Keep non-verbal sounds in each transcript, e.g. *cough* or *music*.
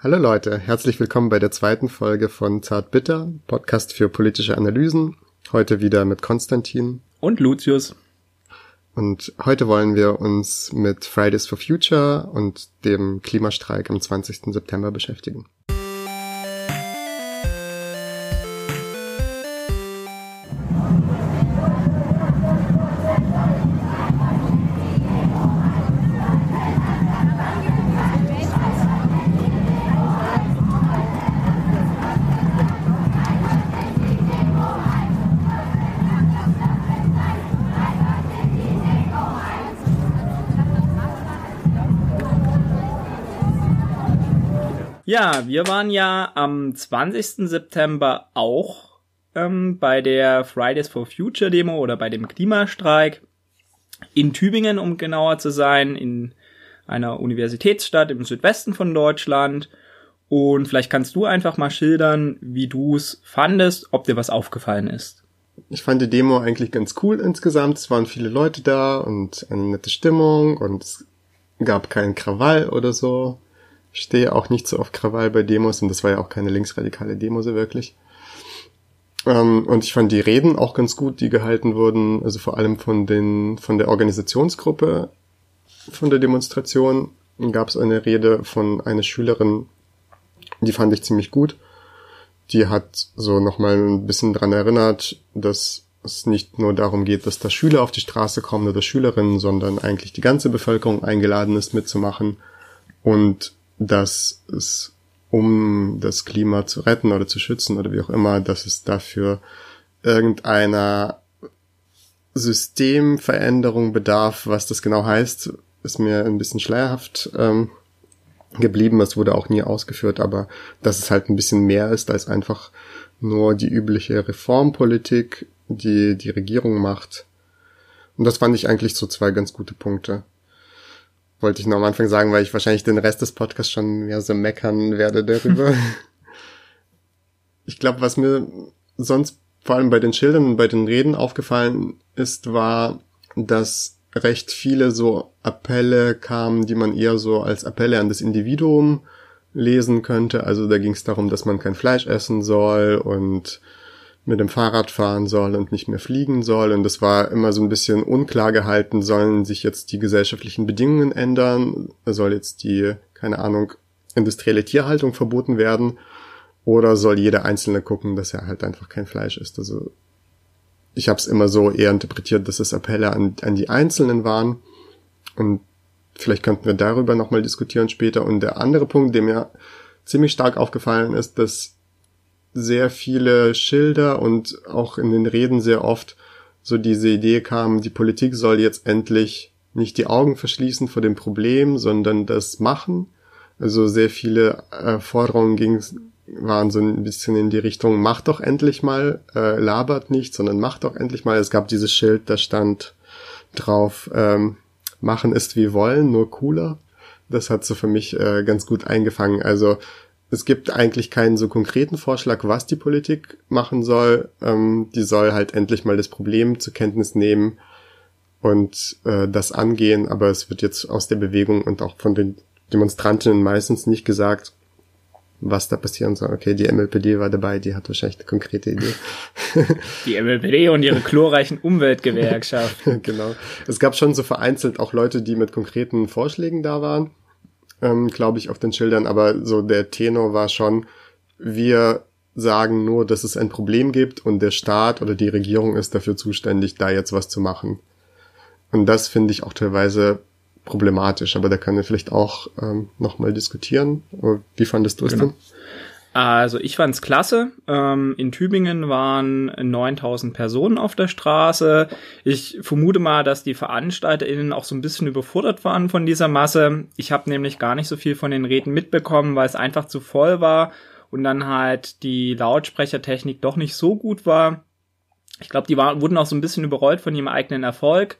Hallo Leute, herzlich willkommen bei der zweiten Folge von Zart Bitter, Podcast für politische Analysen. Heute wieder mit Konstantin. Und Lucius. Und heute wollen wir uns mit Fridays for Future und dem Klimastreik am 20. September beschäftigen. Ja, wir waren ja am 20. September auch ähm, bei der Fridays for Future Demo oder bei dem Klimastreik in Tübingen, um genauer zu sein, in einer Universitätsstadt im Südwesten von Deutschland. Und vielleicht kannst du einfach mal schildern, wie du es fandest, ob dir was aufgefallen ist. Ich fand die Demo eigentlich ganz cool insgesamt. Es waren viele Leute da und eine nette Stimmung und es gab keinen Krawall oder so stehe auch nicht so auf Krawall bei Demos und das war ja auch keine linksradikale Demo so wirklich. Ähm, und ich fand die Reden auch ganz gut, die gehalten wurden, also vor allem von den, von der Organisationsgruppe von der Demonstration gab es eine Rede von einer Schülerin, die fand ich ziemlich gut. Die hat so nochmal ein bisschen dran erinnert, dass es nicht nur darum geht, dass da Schüler auf die Straße kommen oder Schülerinnen, sondern eigentlich die ganze Bevölkerung eingeladen ist mitzumachen und dass es, um das Klima zu retten oder zu schützen oder wie auch immer, dass es dafür irgendeiner Systemveränderung bedarf. Was das genau heißt, ist mir ein bisschen schleierhaft ähm, geblieben. Es wurde auch nie ausgeführt, aber dass es halt ein bisschen mehr ist als einfach nur die übliche Reformpolitik, die die Regierung macht. Und das fand ich eigentlich so zwei ganz gute Punkte wollte ich noch am Anfang sagen, weil ich wahrscheinlich den Rest des Podcasts schon mehr so meckern werde darüber. *laughs* ich glaube, was mir sonst vor allem bei den Schildern und bei den Reden aufgefallen ist, war, dass recht viele so Appelle kamen, die man eher so als Appelle an das Individuum lesen könnte. Also da ging es darum, dass man kein Fleisch essen soll und mit dem Fahrrad fahren soll und nicht mehr fliegen soll. Und das war immer so ein bisschen unklar gehalten, sollen sich jetzt die gesellschaftlichen Bedingungen ändern? Soll jetzt die, keine Ahnung, industrielle Tierhaltung verboten werden? Oder soll jeder Einzelne gucken, dass er halt einfach kein Fleisch isst? Also ich habe es immer so eher interpretiert, dass es Appelle an, an die Einzelnen waren. Und vielleicht könnten wir darüber nochmal diskutieren später. Und der andere Punkt, der mir ziemlich stark aufgefallen ist, dass sehr viele Schilder und auch in den Reden sehr oft so diese Idee kam, die Politik soll jetzt endlich nicht die Augen verschließen vor dem Problem, sondern das machen. Also sehr viele äh, Forderungen ging, waren so ein bisschen in die Richtung, macht doch endlich mal, äh, labert nicht, sondern macht doch endlich mal. Es gab dieses Schild, da stand drauf, ähm, machen ist wie wollen, nur cooler. Das hat so für mich äh, ganz gut eingefangen. Also es gibt eigentlich keinen so konkreten Vorschlag, was die Politik machen soll. Ähm, die soll halt endlich mal das Problem zur Kenntnis nehmen und äh, das angehen. Aber es wird jetzt aus der Bewegung und auch von den Demonstrantinnen meistens nicht gesagt, was da passieren soll. Okay, die MLPD war dabei, die hat wahrscheinlich eine konkrete Idee. *laughs* Die MLPD und ihre chlorreichen *laughs* Umweltgewerkschaften. genau. Es gab schon so vereinzelt auch Leute, die mit konkreten Vorschlägen da waren ähm, glaube ich, auf den Schildern, aber so der Tenor war schon, wir sagen nur, dass es ein Problem gibt und der Staat oder die Regierung ist dafür zuständig, da jetzt was zu machen. Und das finde ich auch teilweise problematisch, aber da können wir vielleicht auch ähm, nochmal diskutieren. Wie fandest du es genau. denn? Also ich fand's klasse. Ähm, in Tübingen waren 9000 Personen auf der Straße. Ich vermute mal, dass die VeranstalterInnen auch so ein bisschen überfordert waren von dieser Masse. Ich habe nämlich gar nicht so viel von den Reden mitbekommen, weil es einfach zu voll war und dann halt die Lautsprechertechnik doch nicht so gut war. Ich glaube, die waren, wurden auch so ein bisschen überrollt von ihrem eigenen Erfolg.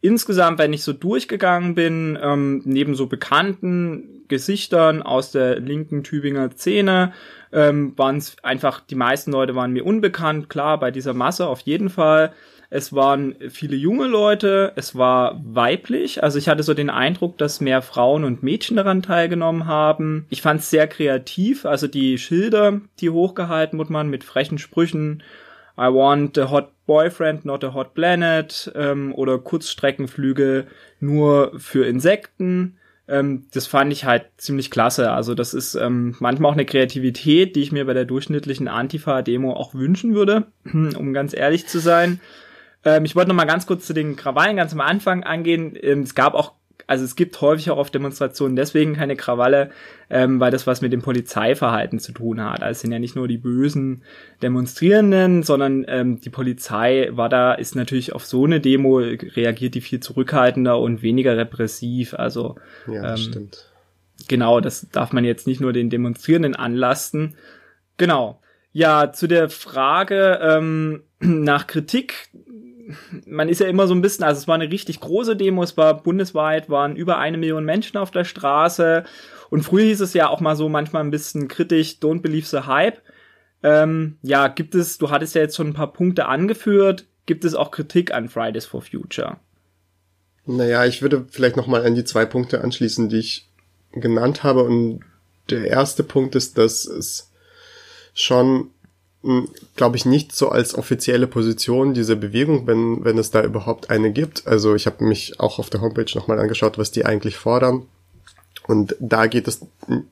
Insgesamt, wenn ich so durchgegangen bin, ähm, neben so bekannten Gesichtern aus der linken Tübinger Szene, ähm, waren es einfach, die meisten Leute waren mir unbekannt, klar, bei dieser Masse auf jeden Fall. Es waren viele junge Leute, es war weiblich. Also ich hatte so den Eindruck, dass mehr Frauen und Mädchen daran teilgenommen haben. Ich fand es sehr kreativ. Also die Schilder, die hochgehalten wurden, man mit frechen Sprüchen. I want a hot boyfriend, not a hot planet. Ähm, oder Kurzstreckenflüge nur für Insekten. Ähm, das fand ich halt ziemlich klasse. Also das ist ähm, manchmal auch eine Kreativität, die ich mir bei der durchschnittlichen Antifa-Demo auch wünschen würde, *clears throat* um ganz ehrlich zu sein. Ähm, ich wollte noch mal ganz kurz zu den Krawallen ganz am Anfang angehen. Ähm, es gab auch also es gibt häufig auch auf Demonstrationen deswegen keine Krawalle, ähm, weil das was mit dem Polizeiverhalten zu tun hat. Also es sind ja nicht nur die bösen Demonstrierenden, sondern ähm, die Polizei war da, ist natürlich auf so eine Demo, reagiert die viel zurückhaltender und weniger repressiv. Also ja, ähm, stimmt. Genau, das darf man jetzt nicht nur den Demonstrierenden anlasten. Genau. Ja, zu der Frage ähm, *clears throat* nach Kritik man ist ja immer so ein bisschen, also es war eine richtig große Demo, es war bundesweit, waren über eine Million Menschen auf der Straße. Und früher hieß es ja auch mal so manchmal ein bisschen kritisch, don't believe the hype. Ähm, ja, gibt es, du hattest ja jetzt schon ein paar Punkte angeführt, gibt es auch Kritik an Fridays for Future? Naja, ich würde vielleicht nochmal an die zwei Punkte anschließen, die ich genannt habe. Und der erste Punkt ist, dass es schon glaube ich, nicht so als offizielle Position diese Bewegung, wenn, wenn es da überhaupt eine gibt. Also ich habe mich auch auf der Homepage nochmal angeschaut, was die eigentlich fordern. Und da geht es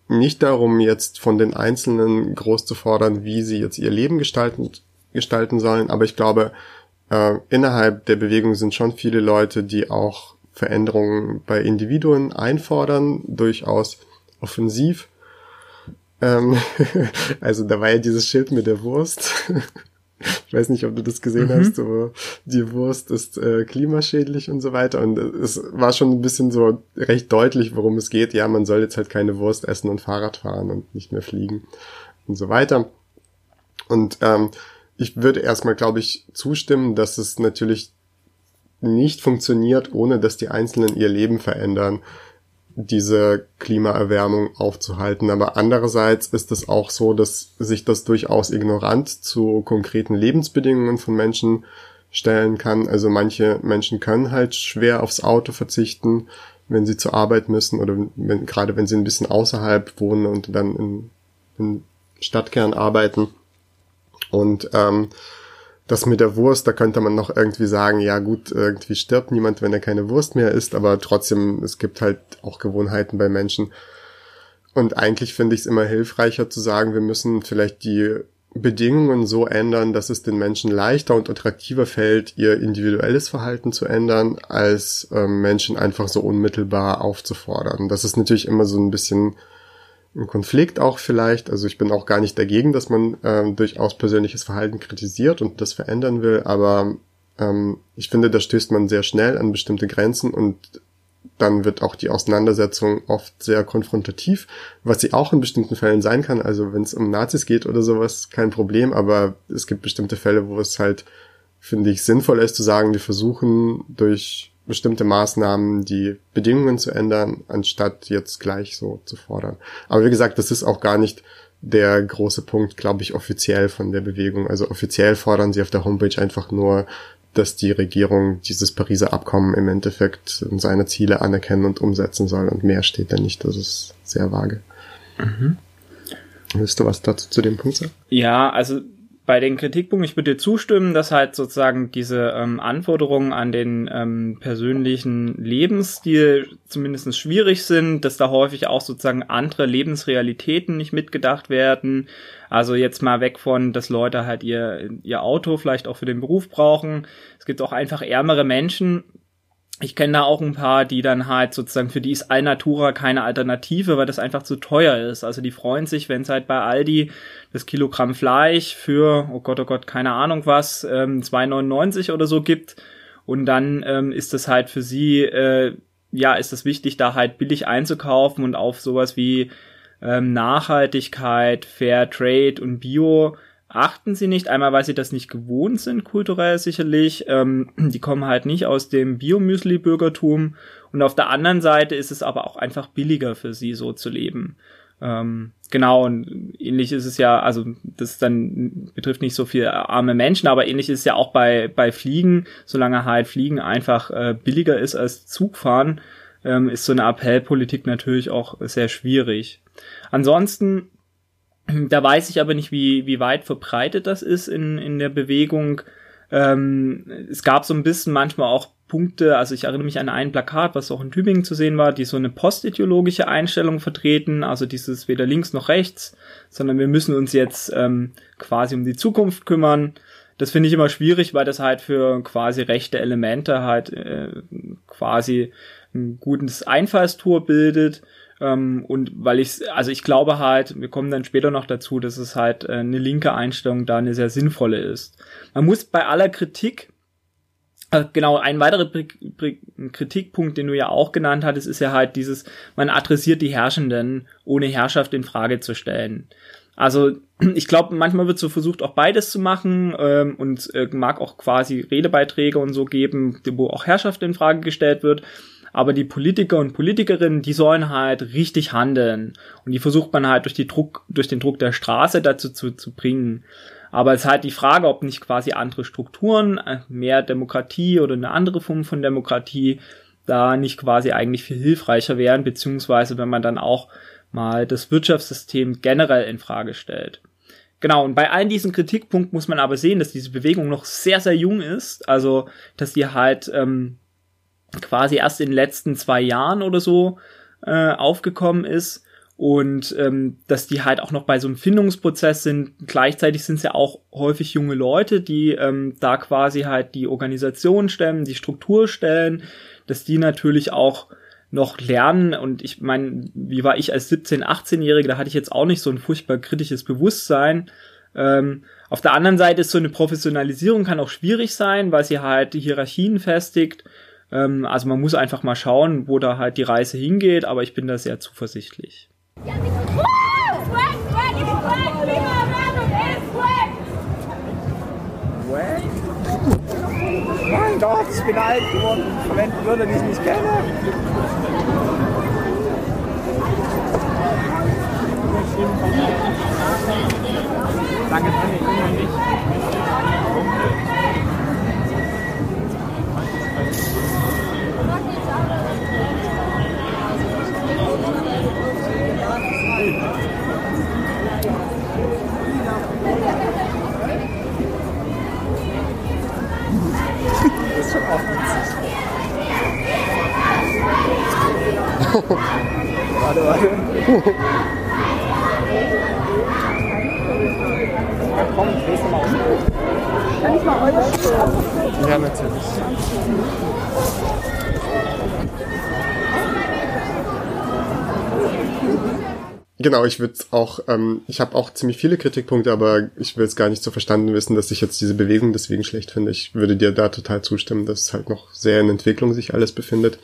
nicht darum, jetzt von den Einzelnen groß zu fordern, wie sie jetzt ihr Leben gestalten, gestalten sollen. Aber ich glaube, äh, innerhalb der Bewegung sind schon viele Leute, die auch Veränderungen bei Individuen einfordern, durchaus offensiv. Ähm, *laughs* also da war ja dieses Schild mit der Wurst. *laughs* ich weiß nicht, ob du das gesehen mhm. hast, aber die Wurst ist äh, klimaschädlich und so weiter. Und es war schon ein bisschen so recht deutlich, worum es geht. Ja, man soll jetzt halt keine Wurst essen und Fahrrad fahren und nicht mehr fliegen und so weiter. Und ähm, ich würde erstmal, glaube ich, zustimmen, dass es natürlich nicht funktioniert, ohne dass die Einzelnen ihr Leben verändern diese Klimaerwärmung aufzuhalten. Aber andererseits ist es auch so, dass sich das durchaus ignorant zu konkreten Lebensbedingungen von Menschen stellen kann. Also manche Menschen können halt schwer aufs Auto verzichten, wenn sie zur Arbeit müssen oder wenn, gerade wenn sie ein bisschen außerhalb wohnen und dann in, in Stadtkern arbeiten. Und ähm, das mit der Wurst, da könnte man noch irgendwie sagen, ja gut, irgendwie stirbt niemand, wenn er keine Wurst mehr isst, aber trotzdem, es gibt halt auch Gewohnheiten bei Menschen. Und eigentlich finde ich es immer hilfreicher zu sagen, wir müssen vielleicht die Bedingungen so ändern, dass es den Menschen leichter und attraktiver fällt, ihr individuelles Verhalten zu ändern, als ähm, Menschen einfach so unmittelbar aufzufordern. Das ist natürlich immer so ein bisschen ein Konflikt auch vielleicht. Also ich bin auch gar nicht dagegen, dass man ähm, durchaus persönliches Verhalten kritisiert und das verändern will, aber ähm, ich finde, da stößt man sehr schnell an bestimmte Grenzen und dann wird auch die Auseinandersetzung oft sehr konfrontativ, was sie auch in bestimmten Fällen sein kann. Also wenn es um Nazis geht oder sowas, kein Problem, aber es gibt bestimmte Fälle, wo es halt, finde ich, sinnvoll ist zu sagen, wir versuchen durch bestimmte Maßnahmen die Bedingungen zu ändern, anstatt jetzt gleich so zu fordern. Aber wie gesagt, das ist auch gar nicht der große Punkt, glaube ich, offiziell von der Bewegung. Also offiziell fordern sie auf der Homepage einfach nur, dass die Regierung dieses Pariser Abkommen im Endeffekt seine Ziele anerkennen und umsetzen soll. Und mehr steht da nicht. Das ist sehr vage. Mhm. Willst du was dazu zu dem Punkt sagen? Ja, also bei den Kritikpunkten, ich würde dir zustimmen, dass halt sozusagen diese ähm, Anforderungen an den ähm, persönlichen Lebensstil zumindest schwierig sind, dass da häufig auch sozusagen andere Lebensrealitäten nicht mitgedacht werden. Also jetzt mal weg von, dass Leute halt ihr, ihr Auto vielleicht auch für den Beruf brauchen. Es gibt auch einfach ärmere Menschen, ich kenne da auch ein paar, die dann halt sozusagen, für die ist Alnatura keine Alternative, weil das einfach zu teuer ist. Also die freuen sich, wenn es halt bei Aldi das Kilogramm Fleisch für, oh Gott, oh Gott, keine Ahnung was, ähm, 2,99 oder so gibt. Und dann ähm, ist das halt für sie, äh, ja, ist es wichtig, da halt billig einzukaufen und auf sowas wie ähm, Nachhaltigkeit, Fair Trade und Bio achten sie nicht. Einmal, weil sie das nicht gewohnt sind, kulturell sicherlich. Ähm, die kommen halt nicht aus dem Biomüsli-Bürgertum. Und auf der anderen Seite ist es aber auch einfach billiger für sie, so zu leben. Ähm, genau, und ähnlich ist es ja, also das dann betrifft nicht so viel arme Menschen, aber ähnlich ist es ja auch bei, bei Fliegen, solange halt Fliegen einfach äh, billiger ist als Zugfahren, ähm, ist so eine Appellpolitik natürlich auch sehr schwierig. Ansonsten, da weiß ich aber nicht, wie, wie weit verbreitet das ist in, in der Bewegung. Ähm, es gab so ein bisschen manchmal auch Punkte, also ich erinnere mich an ein Plakat, was auch in Tübingen zu sehen war, die so eine postideologische Einstellung vertreten, also dieses weder links noch rechts, sondern wir müssen uns jetzt ähm, quasi um die Zukunft kümmern. Das finde ich immer schwierig, weil das halt für quasi rechte Elemente halt äh, quasi ein gutes Einfallstor bildet. Ähm, und weil ich, also ich glaube halt, wir kommen dann später noch dazu, dass es halt äh, eine linke Einstellung da eine sehr sinnvolle ist. Man muss bei aller Kritik äh, genau, ein weiterer Kritikpunkt, den du ja auch genannt hattest, ist ja halt dieses, man adressiert die Herrschenden, ohne Herrschaft in Frage zu stellen. Also *clears throat* ich glaube, manchmal wird so versucht, auch beides zu machen ähm, und äh, mag auch quasi Redebeiträge und so geben, wo auch Herrschaft in Frage gestellt wird. Aber die Politiker und Politikerinnen, die sollen halt richtig handeln. Und die versucht man halt durch, die Druck, durch den Druck der Straße dazu zu, zu bringen. Aber es ist halt die Frage, ob nicht quasi andere Strukturen, äh, mehr Demokratie oder eine andere Form von Demokratie da nicht quasi eigentlich viel hilfreicher wären, beziehungsweise wenn man dann auch mal das Wirtschaftssystem generell in Frage stellt. Genau, und bei allen diesen Kritikpunkten muss man aber sehen, dass diese Bewegung noch sehr, sehr jung ist. Also, dass die halt ähm, quasi erst in den letzten zwei Jahren oder so äh, aufgekommen ist und ähm, dass die halt auch noch bei so einem Findungsprozess sind. Gleichzeitig sind es ja auch häufig junge Leute, die ähm, da quasi halt die Organisation stellen, die Struktur stellen, dass die natürlich auch noch lernen und ich meine, wie war ich als 17, 18-Jährige, da hatte ich jetzt auch nicht so ein furchtbar kritisches Bewusstsein. Ähm, auf der anderen Seite ist so eine Professionalisierung kann auch schwierig sein, weil sie halt die Hierarchien festigt. Ähm, also man muss einfach mal schauen, wo da halt die Reise hingeht, aber ich bin da sehr zuversichtlich. Mein Gott, ich bin alt geworden. Verwenden Wörter, die ich nicht kenne. Danke, danke, immer nicht. Das ist schon auch warte, warte. Ja, komm, drehst du mal um. Kann ich mal euch? Ja, natürlich. Genau, ich würde auch, ähm, ich habe auch ziemlich viele Kritikpunkte, aber ich will es gar nicht so verstanden wissen, dass ich jetzt diese Bewegung deswegen schlecht finde. Ich würde dir da total zustimmen, dass es halt noch sehr in Entwicklung sich alles befindet.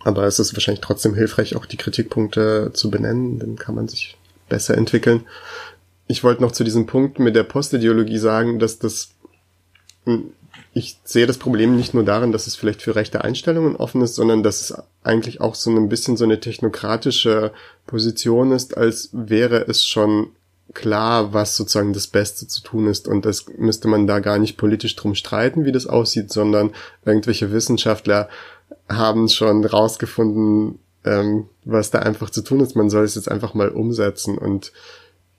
Aber es ist wahrscheinlich trotzdem hilfreich, auch die Kritikpunkte zu benennen, dann kann man sich besser entwickeln. Ich wollte noch zu diesem Punkt mit der Postideologie sagen, dass das hm, ich sehe das Problem nicht nur darin, dass es vielleicht für rechte Einstellungen offen ist, sondern dass es eigentlich auch so ein bisschen so eine technokratische Position ist, als wäre es schon klar, was sozusagen das Beste zu tun ist. Und das müsste man da gar nicht politisch drum streiten, wie das aussieht, sondern irgendwelche Wissenschaftler haben schon rausgefunden, ähm, was da einfach zu tun ist. Man soll es jetzt einfach mal umsetzen. Und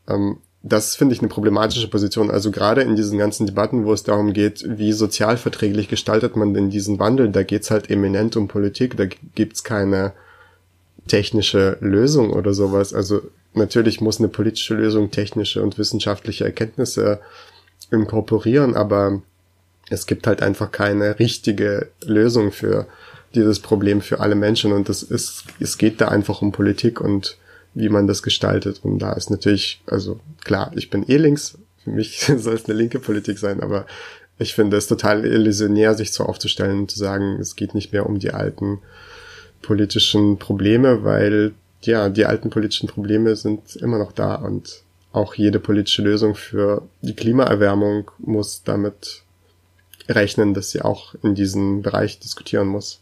ähm, das finde ich eine problematische Position. Also gerade in diesen ganzen Debatten, wo es darum geht, wie sozialverträglich gestaltet man denn diesen Wandel, da geht's halt eminent um Politik, da gibt's keine technische Lösung oder sowas. Also natürlich muss eine politische Lösung technische und wissenschaftliche Erkenntnisse inkorporieren, aber es gibt halt einfach keine richtige Lösung für dieses Problem für alle Menschen und das ist, es geht da einfach um Politik und wie man das gestaltet. Und da ist natürlich, also klar, ich bin eh links, für mich *laughs* soll es eine linke Politik sein, aber ich finde es total illusionär, sich so aufzustellen und zu sagen, es geht nicht mehr um die alten politischen Probleme, weil ja, die alten politischen Probleme sind immer noch da und auch jede politische Lösung für die Klimaerwärmung muss damit rechnen, dass sie auch in diesem Bereich diskutieren muss.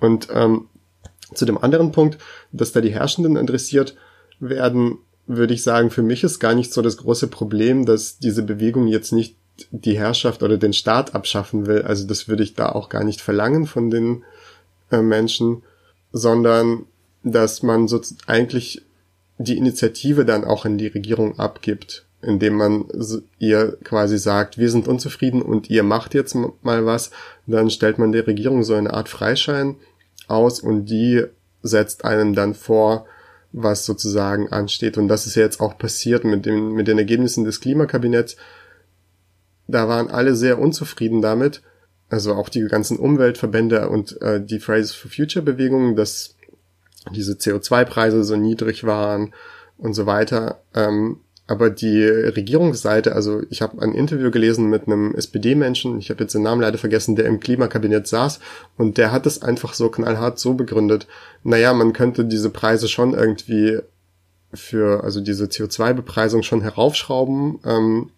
Und ähm, zu dem anderen Punkt, dass da die Herrschenden interessiert, werden, würde ich sagen, für mich ist gar nicht so das große Problem, dass diese Bewegung jetzt nicht die Herrschaft oder den Staat abschaffen will. Also das würde ich da auch gar nicht verlangen von den äh, Menschen, sondern dass man so eigentlich die Initiative dann auch in die Regierung abgibt, indem man ihr quasi sagt, wir sind unzufrieden und ihr macht jetzt mal was, dann stellt man der Regierung so eine Art Freischein aus und die setzt einem dann vor, was sozusagen ansteht. Und das ist ja jetzt auch passiert mit, dem, mit den Ergebnissen des Klimakabinetts. Da waren alle sehr unzufrieden damit. Also auch die ganzen Umweltverbände und äh, die Fridays for Future Bewegungen, dass diese CO2-Preise so niedrig waren und so weiter. Ähm, aber die Regierungsseite, also ich habe ein Interview gelesen mit einem SPD-Menschen, ich habe jetzt den Namen leider vergessen, der im Klimakabinett saß. Und der hat es einfach so knallhart so begründet, naja, man könnte diese Preise schon irgendwie für, also diese CO2-Bepreisung schon heraufschrauben, ähm,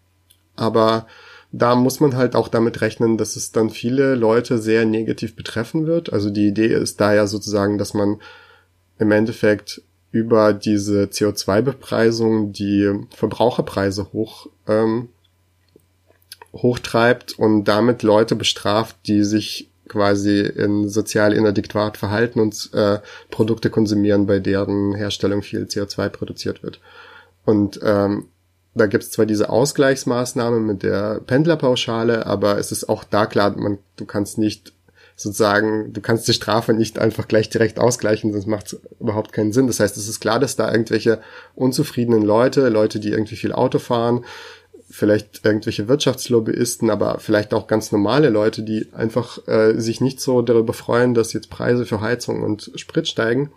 aber da muss man halt auch damit rechnen, dass es dann viele Leute sehr negativ betreffen wird. Also die Idee ist da ja sozusagen, dass man im Endeffekt über diese CO2-Bepreisung die Verbraucherpreise hoch ähm, hochtreibt und damit Leute bestraft, die sich quasi in sozial inadäquat verhalten und äh, Produkte konsumieren, bei deren Herstellung viel CO2 produziert wird. Und ähm, da gibt's zwar diese Ausgleichsmaßnahme mit der Pendlerpauschale, aber es ist auch da klar, man, du kannst nicht sozusagen, du kannst die Strafe nicht einfach gleich direkt ausgleichen, sonst macht es überhaupt keinen Sinn. Das heißt, es ist klar, dass da irgendwelche unzufriedenen Leute, Leute, die irgendwie viel Auto fahren, vielleicht irgendwelche Wirtschaftslobbyisten, aber vielleicht auch ganz normale Leute, die einfach äh, sich nicht so darüber freuen, dass jetzt Preise für Heizung und Sprit steigen,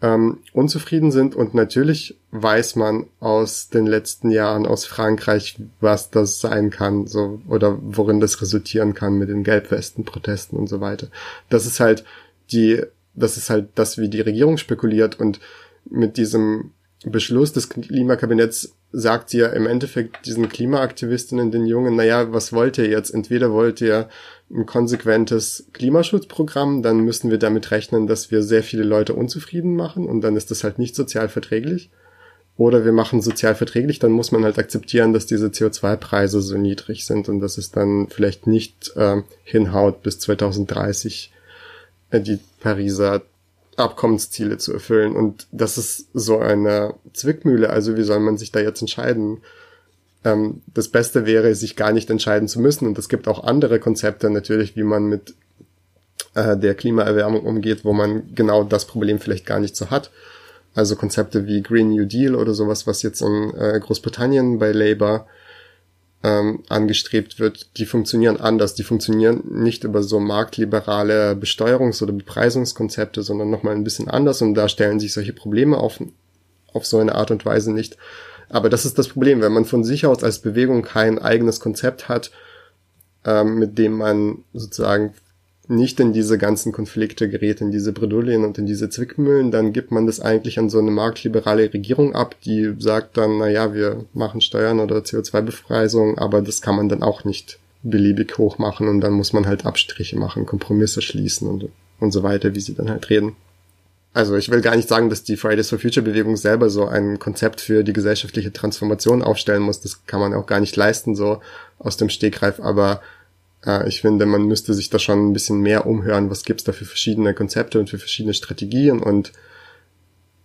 ähm, unzufrieden sind. Und natürlich weiß man aus den letzten Jahren aus Frankreich, was das sein kann, so oder worin das resultieren kann mit den Gelbwesten-Protesten und so weiter. Das ist halt die, das ist halt das, wie die Regierung spekuliert und mit diesem Beschluss des Klimakabinetts sagt ja im Endeffekt diesen Klimaaktivistinnen, den Jungen, naja, was wollt ihr jetzt? Entweder wollt ihr ein konsequentes Klimaschutzprogramm, dann müssen wir damit rechnen, dass wir sehr viele Leute unzufrieden machen und dann ist das halt nicht sozial verträglich. Oder wir machen sozial verträglich, dann muss man halt akzeptieren, dass diese CO2-Preise so niedrig sind und dass es dann vielleicht nicht äh, hinhaut, bis 2030 äh, die Pariser Abkommensziele zu erfüllen. Und das ist so eine Zwickmühle. Also wie soll man sich da jetzt entscheiden? Ähm, das Beste wäre, sich gar nicht entscheiden zu müssen. Und es gibt auch andere Konzepte natürlich, wie man mit äh, der Klimaerwärmung umgeht, wo man genau das Problem vielleicht gar nicht so hat. Also Konzepte wie Green New Deal oder sowas, was jetzt in äh, Großbritannien bei Labour ähm, angestrebt wird, die funktionieren anders. Die funktionieren nicht über so marktliberale Besteuerungs- oder Bepreisungskonzepte, sondern nochmal ein bisschen anders und da stellen sich solche Probleme auf, auf so eine Art und Weise nicht. Aber das ist das Problem, wenn man von sich aus als Bewegung kein eigenes Konzept hat, ähm, mit dem man sozusagen nicht in diese ganzen Konflikte gerät, in diese Bredouillen und in diese Zwickmühlen, dann gibt man das eigentlich an so eine marktliberale Regierung ab, die sagt dann, na ja, wir machen Steuern oder CO2-Befreisung, aber das kann man dann auch nicht beliebig hoch machen und dann muss man halt Abstriche machen, Kompromisse schließen und, und so weiter, wie sie dann halt reden. Also ich will gar nicht sagen, dass die Fridays for Future Bewegung selber so ein Konzept für die gesellschaftliche Transformation aufstellen muss. Das kann man auch gar nicht leisten, so aus dem Stegreif. Aber äh, ich finde, man müsste sich da schon ein bisschen mehr umhören, was gibt's da für verschiedene Konzepte und für verschiedene Strategien und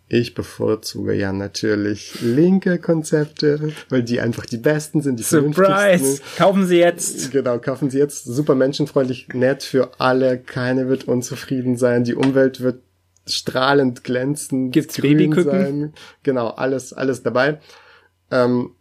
ich bevorzuge ja natürlich linke Konzepte, weil die einfach die besten sind. Die Surprise! Kaufen Sie jetzt! Genau, kaufen Sie jetzt. Super menschenfreundlich, nett für alle. Keiner wird unzufrieden sein. Die Umwelt wird strahlend glänzen. Gibt's Babyküken? Sein. Genau, alles, alles dabei. Ähm,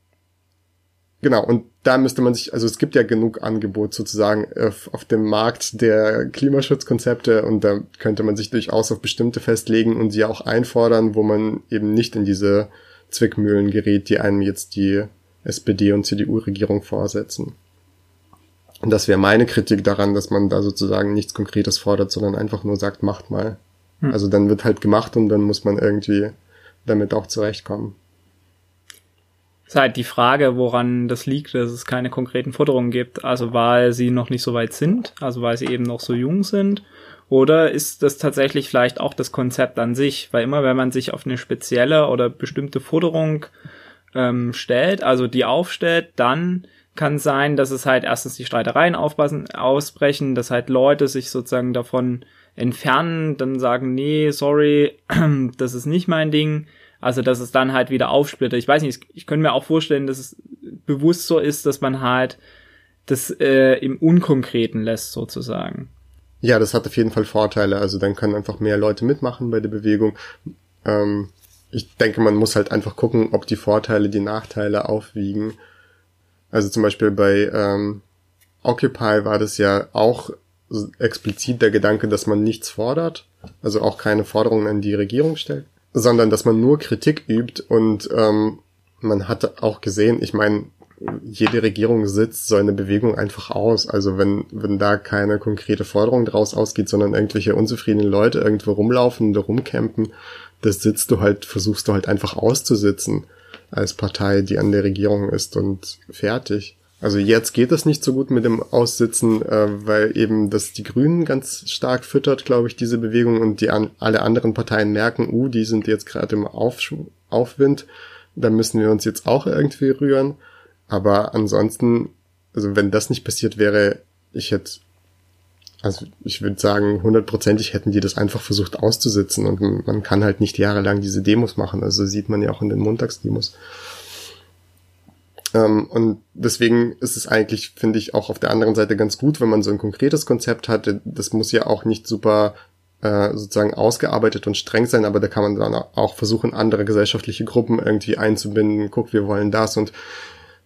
Genau, und da müsste man sich, also es gibt ja genug Angebot sozusagen auf, auf dem Markt der Klimaschutzkonzepte und da könnte man sich durchaus auf bestimmte festlegen und sie auch einfordern, wo man eben nicht in diese Zwickmühlen gerät, die einem jetzt die SPD und CDU-Regierung vorsetzen. Und das wäre meine Kritik daran, dass man da sozusagen nichts Konkretes fordert, sondern einfach nur sagt, macht mal. Hm. Also dann wird halt gemacht und dann muss man irgendwie damit auch zurechtkommen ist halt die Frage, woran das liegt, dass es keine konkreten Forderungen gibt. Also weil sie noch nicht so weit sind, also weil sie eben noch so jung sind Oder ist das tatsächlich vielleicht auch das Konzept an sich? Weil immer, wenn man sich auf eine spezielle oder bestimmte Forderung ähm, stellt, also die aufstellt, dann kann sein, dass es halt erstens die Streitereien aufpassen, ausbrechen, dass halt Leute sich sozusagen davon entfernen, dann sagen, nee, sorry, *clears throat* das ist nicht mein Ding. Also, dass es dann halt wieder aufsplittert. Ich weiß nicht, ich könnte mir auch vorstellen, dass es bewusst so ist, dass man halt das äh, im Unkonkreten lässt, sozusagen. Ja, das hat auf jeden Fall Vorteile. Also dann können einfach mehr Leute mitmachen bei der Bewegung. Ähm, ich denke, man muss halt einfach gucken, ob die Vorteile die Nachteile aufwiegen. Also zum Beispiel bei ähm, Occupy war das ja auch explizit der Gedanke, dass man nichts fordert, also auch keine Forderungen an die Regierung stellt, sondern dass man nur Kritik übt und ähm, man hat auch gesehen, ich meine, jede Regierung sitzt so eine Bewegung einfach aus. Also wenn, wenn da keine konkrete Forderung draus ausgeht, sondern irgendwelche unzufriedenen Leute irgendwo rumlaufen oder rumcampen, das sitzt du halt, versuchst du halt einfach auszusitzen als Partei, die an der Regierung ist und fertig. Also jetzt geht das nicht so gut mit dem Aussitzen, äh, weil eben das die Grünen ganz stark füttert, glaube ich, diese Bewegung und die an, alle anderen Parteien merken, uh, die sind jetzt gerade im Auf, Aufwind, da müssen wir uns jetzt auch irgendwie rühren. Aber ansonsten, also wenn das nicht passiert wäre, ich hätte, also ich würde sagen, hundertprozentig hätten die das einfach versucht auszusitzen und man kann halt nicht jahrelang diese Demos machen. Also sieht man ja auch in den Montagsdemos. Ähm, und deswegen ist es eigentlich, finde ich, auch auf der anderen Seite ganz gut, wenn man so ein konkretes Konzept hat. Das muss ja auch nicht super äh, sozusagen ausgearbeitet und streng sein, aber da kann man dann auch versuchen, andere gesellschaftliche Gruppen irgendwie einzubinden. Guck, wir wollen das und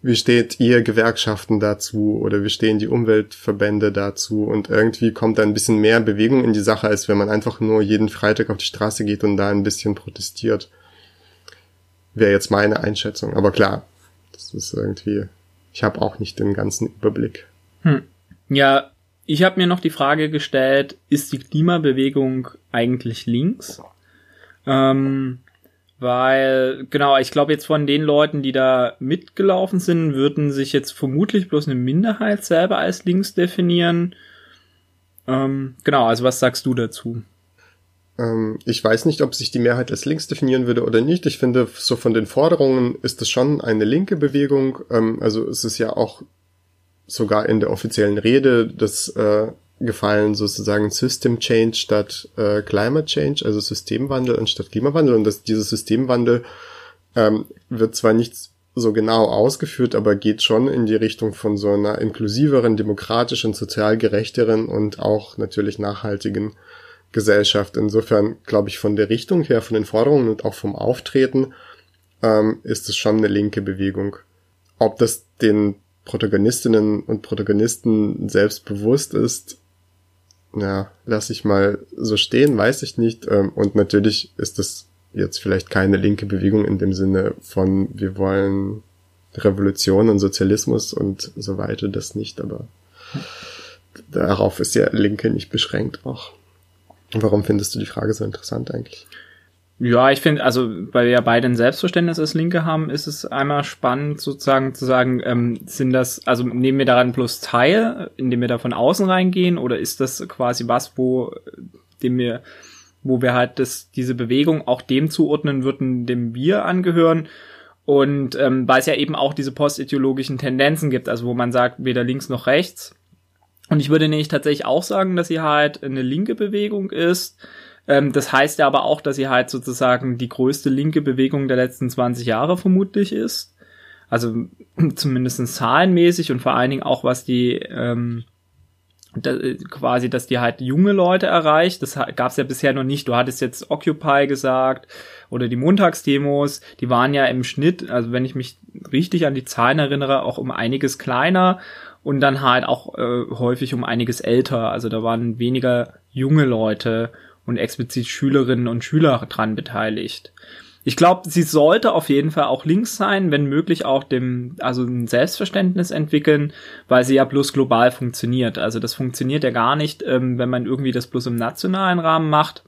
wie steht ihr Gewerkschaften dazu oder wie stehen die Umweltverbände dazu und irgendwie kommt da ein bisschen mehr Bewegung in die Sache, als wenn man einfach nur jeden Freitag auf die Straße geht und da ein bisschen protestiert. Wäre jetzt meine Einschätzung. Aber klar, das ist irgendwie, ich habe auch nicht den ganzen Überblick. Hm. Ja, ich habe mir noch die Frage gestellt, ist die Klimabewegung eigentlich links? Ähm, weil, genau, ich glaube jetzt von den Leuten, die da mitgelaufen sind, würden sich jetzt vermutlich bloß eine Minderheit selber als links definieren. Ähm, genau, also was sagst du dazu? Ähm, ich weiß nicht, ob sich die Mehrheit als links definieren würde oder nicht. Ich finde, so von den Forderungen ist es schon eine linke Bewegung. Ähm, also es ist ja auch sogar in der offiziellen Rede des äh, gefallen sozusagen System Change statt äh, Climate Change, also Systemwandel anstatt Klimawandel. Und dass dieser Systemwandel ähm, wird zwar nicht so genau ausgeführt, aber geht schon in die Richtung von so einer inklusiveren, demokratischen, sozial gerechteren und auch natürlich nachhaltigen Gesellschaft. Insofern glaube ich von der Richtung her, von den Forderungen und auch vom Auftreten ähm, ist es schon eine linke Bewegung. Ob das den Protagonistinnen und Protagonisten selbst bewusst ist, ja, lass ich mal so stehen, weiß ich nicht. Ähm, und natürlich ist das jetzt vielleicht keine linke Bewegung in dem Sinne von wir wollen Revolution und Sozialismus und so weiter, das nicht, aber darauf ist ja Linke nicht beschränkt auch. Warum findest du die Frage so interessant eigentlich? Ja, ich finde, also weil wir ja beide ein Selbstverständnis als Linke haben, ist es einmal spannend sozusagen zu sagen, ähm, sind das, also nehmen wir daran bloß teil, indem wir da von außen reingehen, oder ist das quasi was, wo dem wir, wo wir halt das, diese Bewegung auch dem zuordnen würden, dem wir angehören? Und ähm, weil es ja eben auch diese postideologischen Tendenzen gibt, also wo man sagt, weder links noch rechts, und ich würde nämlich tatsächlich auch sagen, dass sie halt eine linke Bewegung ist. Ähm, das heißt ja aber auch, dass sie halt sozusagen die größte linke Bewegung der letzten 20 Jahre vermutlich ist. Also *clears throat* zumindest zahlenmäßig und vor allen Dingen auch was die ähm, da, quasi, dass die halt junge Leute erreicht. Das gab es ja bisher noch nicht. Du hattest jetzt Occupy gesagt oder die Montagsdemos. Die waren ja im Schnitt, also wenn ich mich richtig an die Zahlen erinnere, auch um einiges kleiner und dann halt auch äh, häufig um einiges älter. Also da waren weniger junge Leute und explizit Schülerinnen und Schüler dran beteiligt. Ich glaube, sie sollte auf jeden Fall auch links sein, wenn möglich auch dem, also ein Selbstverständnis entwickeln, weil sie ja bloß global funktioniert. Also das funktioniert ja gar nicht, ähm, wenn man irgendwie das bloß im nationalen Rahmen macht.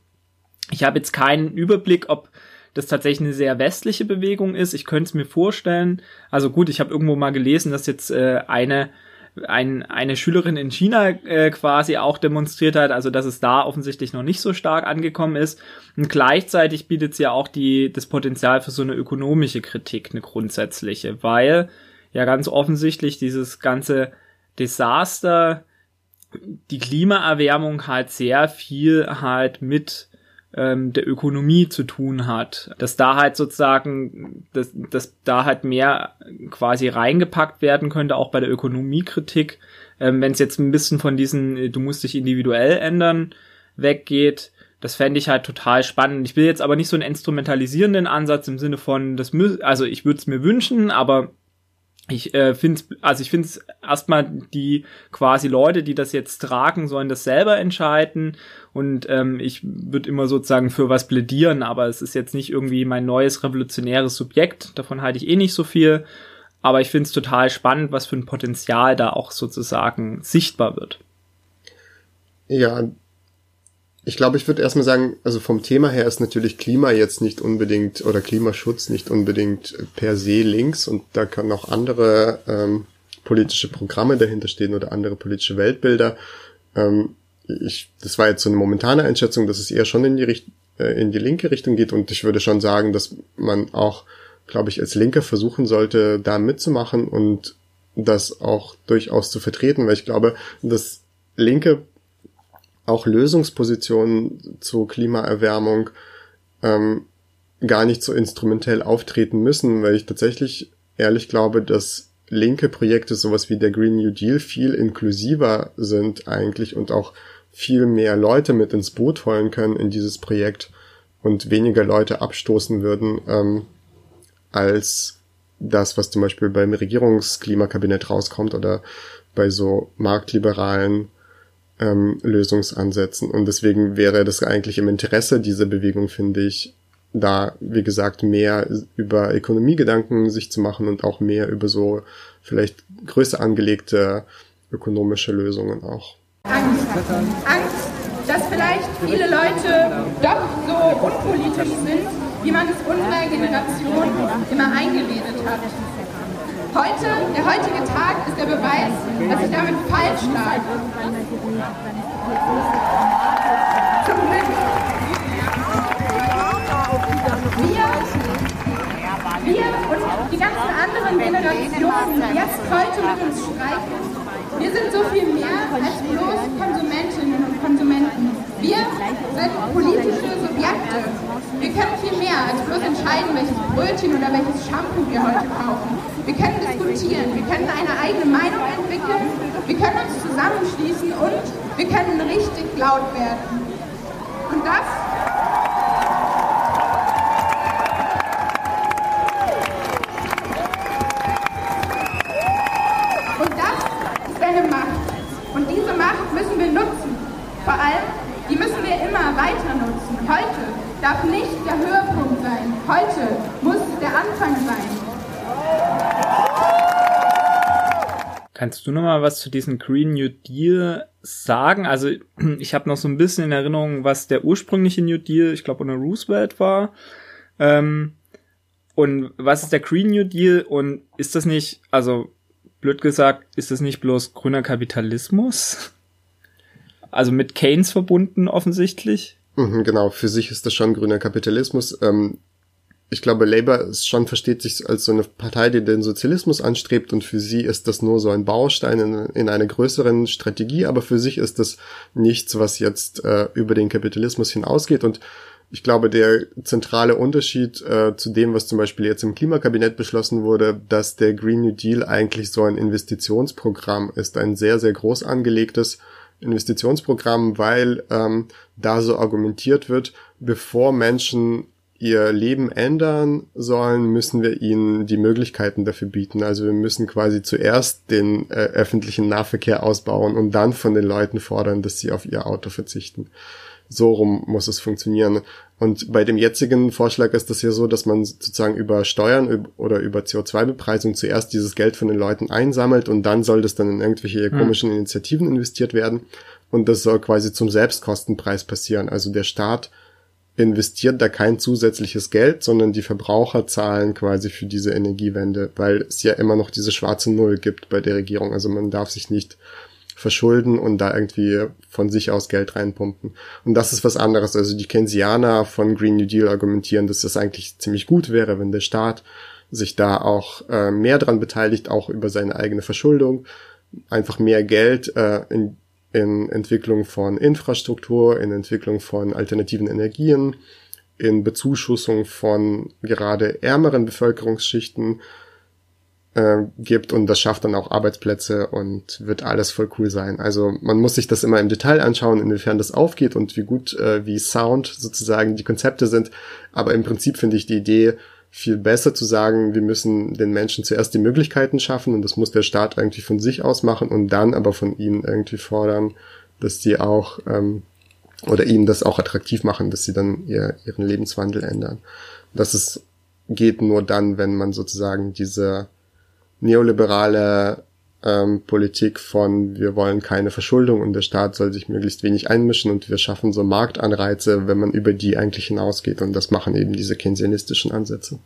Ich habe jetzt keinen Überblick, ob das tatsächlich eine sehr westliche Bewegung ist. Ich könnte es mir vorstellen. Also gut, ich habe irgendwo mal gelesen, dass jetzt äh, eine ein, eine Schülerin in China äh, quasi auch demonstriert hat, also dass es da offensichtlich noch nicht so stark angekommen ist. Und gleichzeitig bietet sie ja auch die, das Potenzial für so eine ökonomische Kritik, eine grundsätzliche, weil ja ganz offensichtlich dieses ganze Desaster, die Klimaerwärmung halt sehr viel halt mit ähm, der Ökonomie zu tun hat. Dass da halt sozusagen, dass, dass da halt mehr quasi reingepackt werden könnte, auch bei der Ökonomiekritik, ähm, wenn es jetzt ein bisschen von diesen, äh, du musst dich individuell ändern, weggeht. Das fände ich halt total spannend. Ich will jetzt aber nicht so einen instrumentalisierenden Ansatz im Sinne von, das mü also ich würde es mir wünschen, aber ich äh, finde also ich finde es erstmal die quasi Leute, die das jetzt tragen, sollen das selber entscheiden. Und ähm, ich würde immer sozusagen für was plädieren, aber es ist jetzt nicht irgendwie mein neues revolutionäres Subjekt, davon halte ich eh nicht so viel, aber ich finde es total spannend, was für ein Potenzial da auch sozusagen sichtbar wird. Ja, ich glaube, ich würde erstmal sagen, also vom Thema her ist natürlich Klima jetzt nicht unbedingt oder Klimaschutz nicht unbedingt per se links und da können auch andere ähm, politische Programme dahinter stehen oder andere politische Weltbilder. Ähm, ich, das war jetzt so eine momentane Einschätzung, dass es eher schon in die, Richt äh, in die linke Richtung geht und ich würde schon sagen, dass man auch, glaube ich, als Linker versuchen sollte, da mitzumachen und das auch durchaus zu vertreten, weil ich glaube, dass linke auch Lösungspositionen zur Klimaerwärmung ähm, gar nicht so instrumentell auftreten müssen, weil ich tatsächlich ehrlich glaube, dass linke Projekte, sowas wie der Green New Deal, viel inklusiver sind eigentlich und auch viel mehr Leute mit ins Boot holen können in dieses Projekt und weniger Leute abstoßen würden, ähm, als das, was zum Beispiel beim Regierungsklimakabinett rauskommt oder bei so marktliberalen ähm, Lösungsansätzen. Und deswegen wäre das eigentlich im Interesse dieser Bewegung, finde ich, da, wie gesagt, mehr über Ökonomiegedanken sich zu machen und auch mehr über so vielleicht größer angelegte ökonomische Lösungen auch. Angst. Angst, dass vielleicht viele Leute doch so unpolitisch sind, wie man es unserer Generation immer eingeredet hat. Heute, der heutige Tag ist der Beweis, dass ich damit falsch lag. Zum. Wir, und die ganzen anderen Generationen, die jetzt heute mit uns streiken, wir sind so viel mehr als bloß Konsumentinnen und Konsumenten. Wir sind politische Subjekte. Wir können viel mehr als bloß entscheiden, welches Brötchen oder welches Shampoo wir heute kaufen. Wir können diskutieren, wir können eine eigene Meinung entwickeln, wir können uns zusammenschließen und wir können richtig laut werden. Und das Und das ist eine Macht. Und diese Macht müssen wir nutzen. Vor allem, die müssen wir immer weiter nutzen. Heute darf nicht der Höhepunkt sein. Heute muss der Anfang sein. Kannst du noch mal was zu diesem Green New Deal sagen? Also *clears throat* ich habe noch so ein bisschen in Erinnerung, was der ursprüngliche New Deal, ich glaube unter Roosevelt war. Ähm, und was ist der Green New Deal? Und ist das nicht, also blöd gesagt, ist das nicht bloß grüner Kapitalismus? Also mit Keynes verbunden offensichtlich? Mhm, genau, für sich ist das schon grüner Kapitalismus. Ähm, ich glaube, Labour ist schon versteht sich als so eine Partei, die den Sozialismus anstrebt und für sie ist das nur so ein Baustein in, in einer größeren Strategie, aber für sich ist das nichts, was jetzt äh, über den Kapitalismus hinausgeht und ich glaube, der zentrale Unterschied äh, zu dem, was zum Beispiel jetzt im Klimakabinett beschlossen wurde, dass der Green New Deal eigentlich so ein Investitionsprogramm ist, ein sehr, sehr groß angelegtes Investitionsprogramm, weil ähm, da so argumentiert wird, bevor Menschen ihr Leben ändern sollen, müssen wir ihnen die Möglichkeiten dafür bieten. Also wir müssen quasi zuerst den äh, öffentlichen Nahverkehr ausbauen und dann von den Leuten fordern, dass sie auf ihr Auto verzichten. So rum muss es funktionieren. Und bei dem jetzigen Vorschlag ist das ja so, dass man sozusagen über Steuern oder über CO2-Bepreisung zuerst dieses Geld von den Leuten einsammelt und dann soll das dann in irgendwelche hm. komischen Initiativen investiert werden. Und das soll quasi zum Selbstkostenpreis passieren. Also der Staat investiert da kein zusätzliches Geld, sondern die Verbraucher zahlen quasi für diese Energiewende, weil es ja immer noch diese schwarze Null gibt bei der Regierung. Also man darf sich nicht verschulden und da irgendwie von sich aus Geld reinpumpen. Und das ist was anderes. Also die Keynesianer von Green New Deal argumentieren, dass das eigentlich ziemlich gut wäre, wenn der Staat sich da auch äh, mehr dran beteiligt, auch über seine eigene Verschuldung, einfach mehr Geld äh, in in Entwicklung von Infrastruktur, in Entwicklung von alternativen Energien, in Bezuschussung von gerade ärmeren Bevölkerungsschichten äh, gibt und das schafft dann auch Arbeitsplätze und wird alles voll cool sein. Also man muss sich das immer im Detail anschauen, inwiefern das aufgeht und wie gut, äh, wie Sound sozusagen die Konzepte sind. Aber im Prinzip finde ich die Idee, viel besser zu sagen, wir müssen den Menschen zuerst die Möglichkeiten schaffen und das muss der Staat irgendwie von sich aus machen und dann aber von ihnen irgendwie fordern, dass die auch ähm, oder ihnen das auch attraktiv machen, dass sie dann ihr, ihren Lebenswandel ändern. Das ist, geht nur dann, wenn man sozusagen diese neoliberale ähm, Politik von wir wollen keine Verschuldung und der Staat soll sich möglichst wenig einmischen und wir schaffen so Marktanreize, wenn man über die eigentlich hinausgeht und das machen eben diese keynesianistischen Ansätze.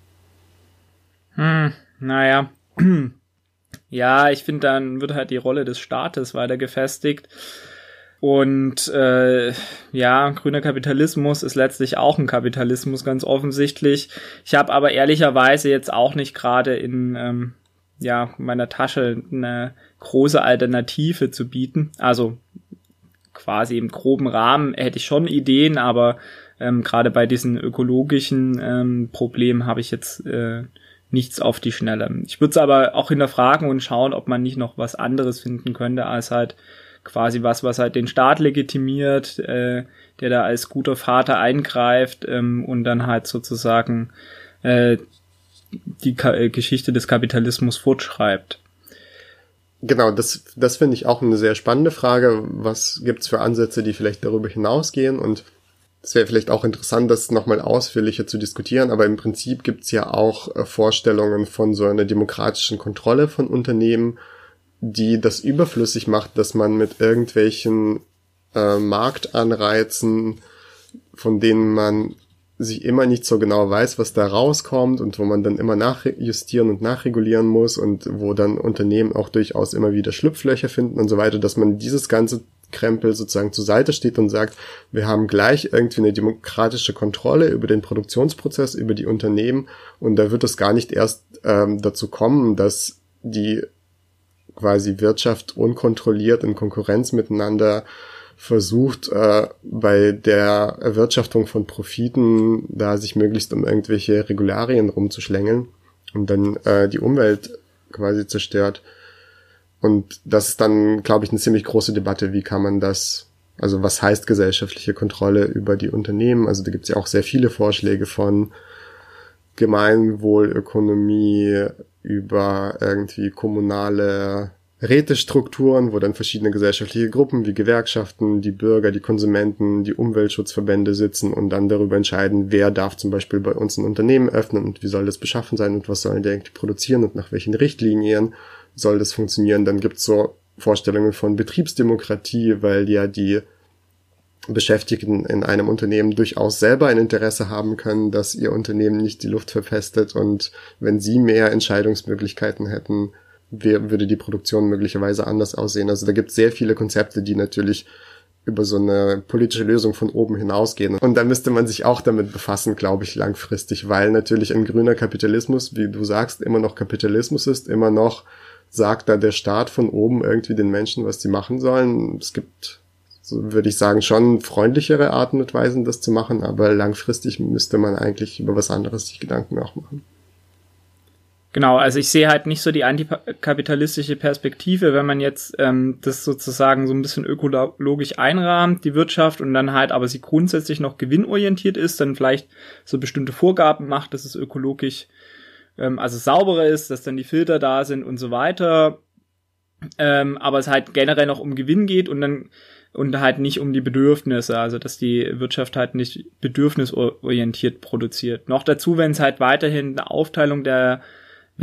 Hm, naja. *clears throat* Ja, ich finde, dann wird halt die Rolle des Staates weiter gefestigt. Und äh, ja, grüner Kapitalismus ist letztlich auch ein Kapitalismus, ganz offensichtlich. Ich habe aber ehrlicherweise jetzt auch nicht gerade in ähm, ja, meiner Tasche eine große Alternative zu bieten. Also quasi im groben Rahmen hätte ich schon Ideen, aber ähm, gerade bei diesen ökologischen ähm, Problemen habe ich jetzt äh, nichts auf die Schnelle. Ich würde es aber auch hinterfragen und schauen, ob man nicht noch was anderes finden könnte, als halt quasi was, was halt den Staat legitimiert, äh, der da als guter Vater eingreift ähm, und dann halt sozusagen äh, die Ka äh, Geschichte des Kapitalismus fortschreibt. Genau, das, das finde ich auch eine sehr spannende Frage. Was gibt's für Ansätze, die vielleicht darüber hinausgehen? Und es wäre vielleicht auch interessant, das nochmal ausführlicher zu diskutieren, aber im Prinzip gibt's ja auch äh, Vorstellungen von so einer demokratischen Kontrolle von Unternehmen, die das überflüssig macht, dass man mit irgendwelchen äh, Marktanreizen, von denen man sich immer nicht so genau weiß, was da rauskommt und wo man dann immer nachjustieren und nachregulieren muss und wo dann Unternehmen auch durchaus immer wieder Schlupflöcher finden und so weiter, dass man dieses ganze Krempel sozusagen zur Seite steht und sagt, wir haben gleich irgendwie eine demokratische Kontrolle über den Produktionsprozess, über die Unternehmen und da wird es gar nicht erst ähm, dazu kommen, dass die quasi Wirtschaft unkontrolliert in Konkurrenz miteinander versucht, äh, bei der Erwirtschaftung von Profiten da sich möglichst um irgendwelche Regularien rumzuschlängeln und dann äh, die Umwelt quasi zerstört. Und das ist dann, glaube ich, eine ziemlich große Debatte, wie kann man das, also was heißt gesellschaftliche Kontrolle über die Unternehmen? Also da gibt es ja auch sehr viele Vorschläge von Gemeinwohlökonomie über irgendwie kommunale Rätestrukturen, wo dann verschiedene gesellschaftliche Gruppen wie Gewerkschaften, die Bürger, die Konsumenten, die Umweltschutzverbände sitzen und dann darüber entscheiden, wer darf zum Beispiel bei uns ein Unternehmen öffnen und wie soll das beschaffen sein und was sollen die eigentlich produzieren und nach welchen Richtlinien soll das funktionieren. Dann gibt's so Vorstellungen von Betriebsdemokratie, weil ja die Beschäftigten in einem Unternehmen durchaus selber ein Interesse haben können, dass ihr Unternehmen nicht die Luft verpestet und wenn sie mehr Entscheidungsmöglichkeiten hätten, würde die Produktion möglicherweise anders aussehen. Also da gibt es sehr viele Konzepte, die natürlich über so eine politische Lösung von oben hinausgehen. Und da müsste man sich auch damit befassen, glaube ich, langfristig, weil natürlich ein grüner Kapitalismus, wie du sagst, immer noch Kapitalismus ist, immer noch sagt da der Staat von oben irgendwie den Menschen, was sie machen sollen. Es gibt, so würde ich sagen, schon freundlichere Arten und Weisen, das zu machen, aber langfristig müsste man eigentlich über was anderes sich Gedanken auch machen. Genau, also ich sehe halt nicht so die antikapitalistische Perspektive, wenn man jetzt ähm, das sozusagen so ein bisschen ökologisch einrahmt, die Wirtschaft, und dann halt aber sie grundsätzlich noch gewinnorientiert ist, dann vielleicht so bestimmte Vorgaben macht, dass es ökologisch ähm, also sauberer ist, dass dann die Filter da sind und so weiter. Ähm, aber es halt generell noch um Gewinn geht und dann und halt nicht um die Bedürfnisse, also dass die Wirtschaft halt nicht bedürfnisorientiert produziert. Noch dazu, wenn es halt weiterhin eine Aufteilung der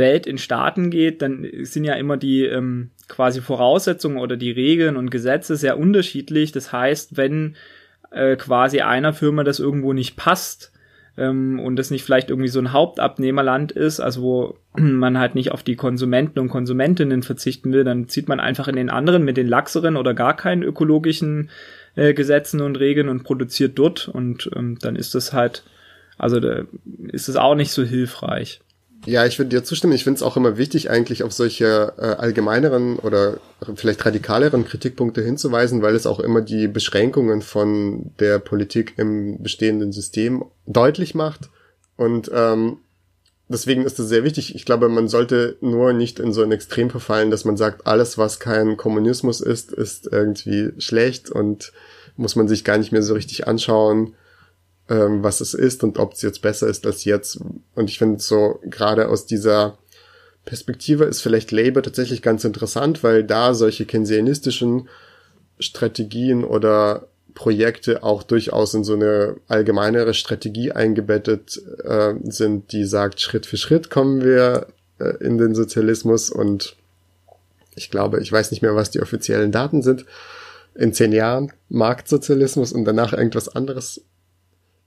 Welt in Staaten geht, dann sind ja immer die ähm, quasi Voraussetzungen oder die Regeln und Gesetze sehr unterschiedlich. Das heißt, wenn äh, quasi einer Firma das irgendwo nicht passt ähm, und das nicht vielleicht irgendwie so ein Hauptabnehmerland ist, also wo *clears throat* man halt nicht auf die Konsumenten und Konsumentinnen verzichten will, dann zieht man einfach in den anderen mit den laxeren oder gar keinen ökologischen äh, Gesetzen und Regeln und produziert dort und ähm, dann ist das halt, also da ist es auch nicht so hilfreich. Ja, ich würde dir zustimmen. Ich finde es auch immer wichtig, eigentlich auf solche äh, allgemeineren oder vielleicht radikaleren Kritikpunkte hinzuweisen, weil es auch immer die Beschränkungen von der Politik im bestehenden System deutlich macht. Und ähm, deswegen ist es sehr wichtig. Ich glaube, man sollte nur nicht in so ein Extrem verfallen, dass man sagt, alles, was kein Kommunismus ist, ist irgendwie schlecht und muss man sich gar nicht mehr so richtig anschauen ähm, was es ist und ob es jetzt besser ist als jetzt. Und ich finde so gerade aus dieser Perspektive ist vielleicht Labour tatsächlich ganz interessant, weil da solche keynesianistischen Strategien oder Projekte auch durchaus in so eine allgemeinere Strategie eingebettet äh, sind, die sagt, Schritt für Schritt kommen wir äh, in den Sozialismus und ich glaube, ich weiß nicht mehr, was die offiziellen Daten sind. In zehn Jahren Marktsozialismus und danach irgendwas anderes.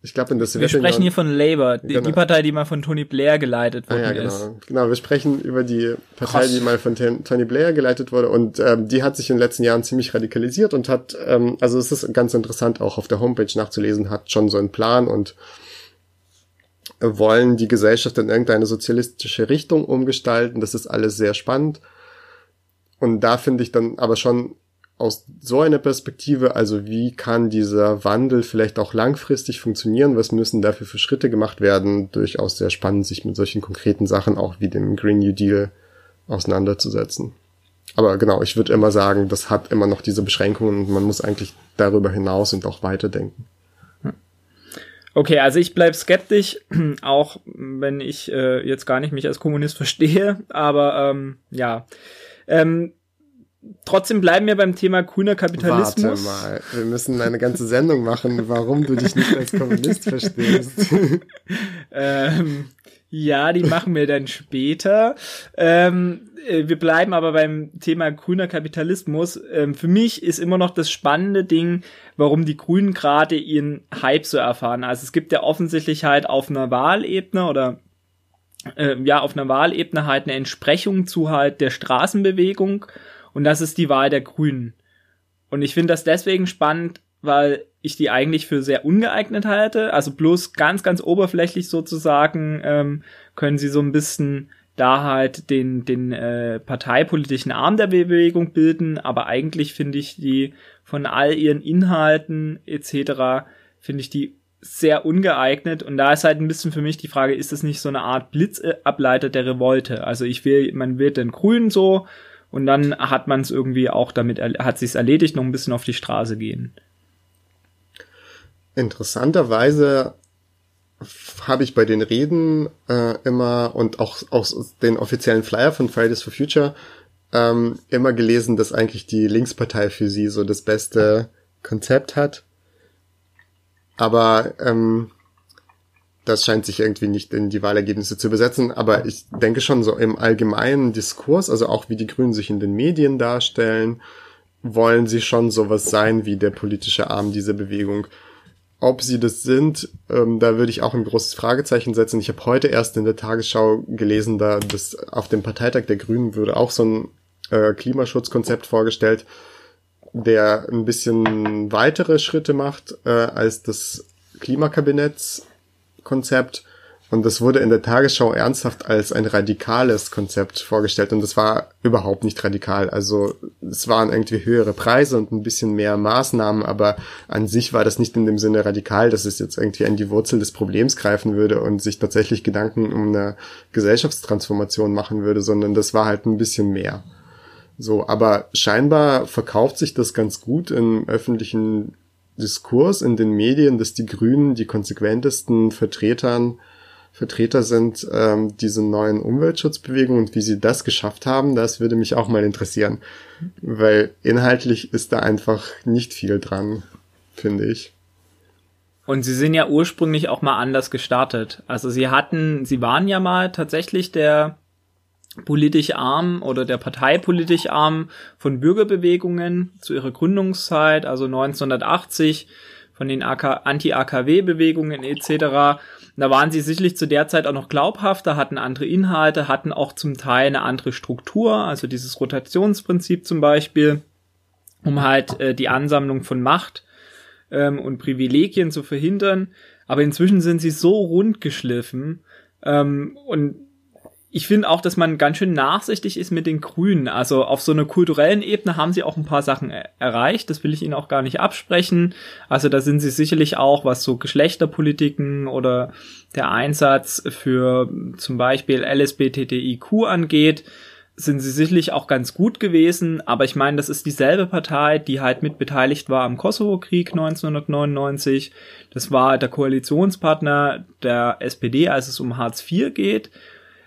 Ich glaube, in der Wir sprechen hier von Labour, die, genau. die, Partei, die mal von Tony Blair geleitet worden ah, ja, genau. ist. Genau, wir sprechen über die Partei, Krass. die mal von Tony Blair geleitet wurde und ähm, die hat sich in den letzten Jahren ziemlich radikalisiert und hat, ähm, also es ist ganz interessant auch auf der Homepage nachzulesen, hat schon so einen Plan und wollen die Gesellschaft in irgendeine sozialistische Richtung umgestalten. Das ist alles sehr spannend. Und da finde ich dann aber schon aus so einer Perspektive, also wie kann dieser Wandel vielleicht auch langfristig funktionieren, was müssen dafür für Schritte gemacht werden, durchaus sehr spannend, sich mit solchen konkreten Sachen auch wie dem Green New Deal auseinanderzusetzen. Aber genau, ich würde immer sagen, das hat immer noch diese Beschränkungen und man muss eigentlich darüber hinaus und auch weiterdenken. Okay, also ich bleib skeptisch, *clears throat* auch wenn ich äh, jetzt gar nicht mich als Kommunist *laughs* verstehe, aber ähm, ja. Ähm, trotzdem bleiben wir beim Thema grüner Kapitalismus. Warte mal, wir müssen eine ganze Sendung machen, warum du dich nicht als Kommunist verstehst. *laughs* ähm, ja, die machen wir dann später. Ähm, äh, wir bleiben aber beim Thema grüner Kapitalismus. Ähm, für mich ist immer noch das spannende Ding, warum die Grünen gerade ihren Hype so erfahren. Also es gibt ja offensichtlich halt auf einer Wahlebene oder äh, ja auf einer Wahlebene halt eine Entsprechung zu halt der Straßenbewegung und das ist die Wahl der Grünen. Und ich finde das deswegen spannend, weil ich die eigentlich für sehr ungeeignet halte. Also bloß ganz, ganz oberflächlich sozusagen ähm, können sie so ein bisschen da halt den, den äh, parteipolitischen Arm der Bewegung bilden, aber eigentlich finde ich die von all ihren Inhalten etc. finde ich die sehr ungeeignet und da ist halt ein bisschen für mich die Frage, ist das nicht so eine Art Blitzableiter der Revolte? Also ich will, man wird den Grünen so, und dann hat man es irgendwie auch damit, hat sich's erledigt, noch ein bisschen auf die Straße gehen. Interessanterweise habe ich bei den Reden äh, immer und auch aus den offiziellen Flyer von Fridays for Future ähm, immer gelesen, dass eigentlich die Linkspartei für sie so das beste Konzept hat. Aber ähm, das scheint sich irgendwie nicht in die Wahlergebnisse zu übersetzen, aber ich denke schon so im allgemeinen Diskurs, also auch wie die Grünen sich in den Medien darstellen, wollen sie schon sowas sein wie der politische Arm dieser Bewegung. Ob sie das sind, ähm, da würde ich auch ein großes Fragezeichen setzen. Ich habe heute erst in der Tagesschau gelesen, da das auf dem Parteitag der Grünen würde auch so ein äh, Klimaschutzkonzept vorgestellt, der ein bisschen weitere Schritte macht äh, als das Klimakabinetts Konzept und das wurde in der Tagesschau ernsthaft als ein radikales Konzept vorgestellt und das war überhaupt nicht radikal. Also es waren irgendwie höhere Preise und ein bisschen mehr Maßnahmen, aber an sich war das nicht in dem Sinne radikal, dass es jetzt irgendwie an die Wurzel des Problems greifen würde und sich tatsächlich Gedanken um eine Gesellschaftstransformation machen würde, sondern das war halt ein bisschen mehr. So, aber scheinbar verkauft sich das ganz gut im öffentlichen Diskurs in den Medien, dass die Grünen die konsequentesten Vertretern, Vertreter sind ähm, diese neuen Umweltschutzbewegungen und wie sie das geschafft haben, das würde mich auch mal interessieren. Weil inhaltlich ist da einfach nicht viel dran, finde ich. Und sie sind ja ursprünglich auch mal anders gestartet. Also sie hatten, sie waren ja mal tatsächlich der politisch arm oder der Partei politisch arm von Bürgerbewegungen zu ihrer Gründungszeit, also 1980 von den Anti-AKW-Bewegungen etc. Da waren sie sicherlich zu der Zeit auch noch glaubhafter, hatten andere Inhalte, hatten auch zum Teil eine andere Struktur, also dieses Rotationsprinzip zum Beispiel, um halt äh, die Ansammlung von Macht ähm, und Privilegien zu verhindern. Aber inzwischen sind sie so rund geschliffen ähm, und ich finde auch, dass man ganz schön nachsichtig ist mit den Grünen. Also auf so einer kulturellen Ebene haben sie auch ein paar Sachen er erreicht. Das will ich ihnen auch gar nicht absprechen. Also da sind sie sicherlich auch, was so Geschlechterpolitiken oder der Einsatz für zum Beispiel LSBTTIQ angeht, sind sie sicherlich auch ganz gut gewesen. Aber ich meine, das ist dieselbe Partei, die halt mit beteiligt war am Kosovo-Krieg 1999. Das war der Koalitionspartner der SPD, als es um Hartz IV geht.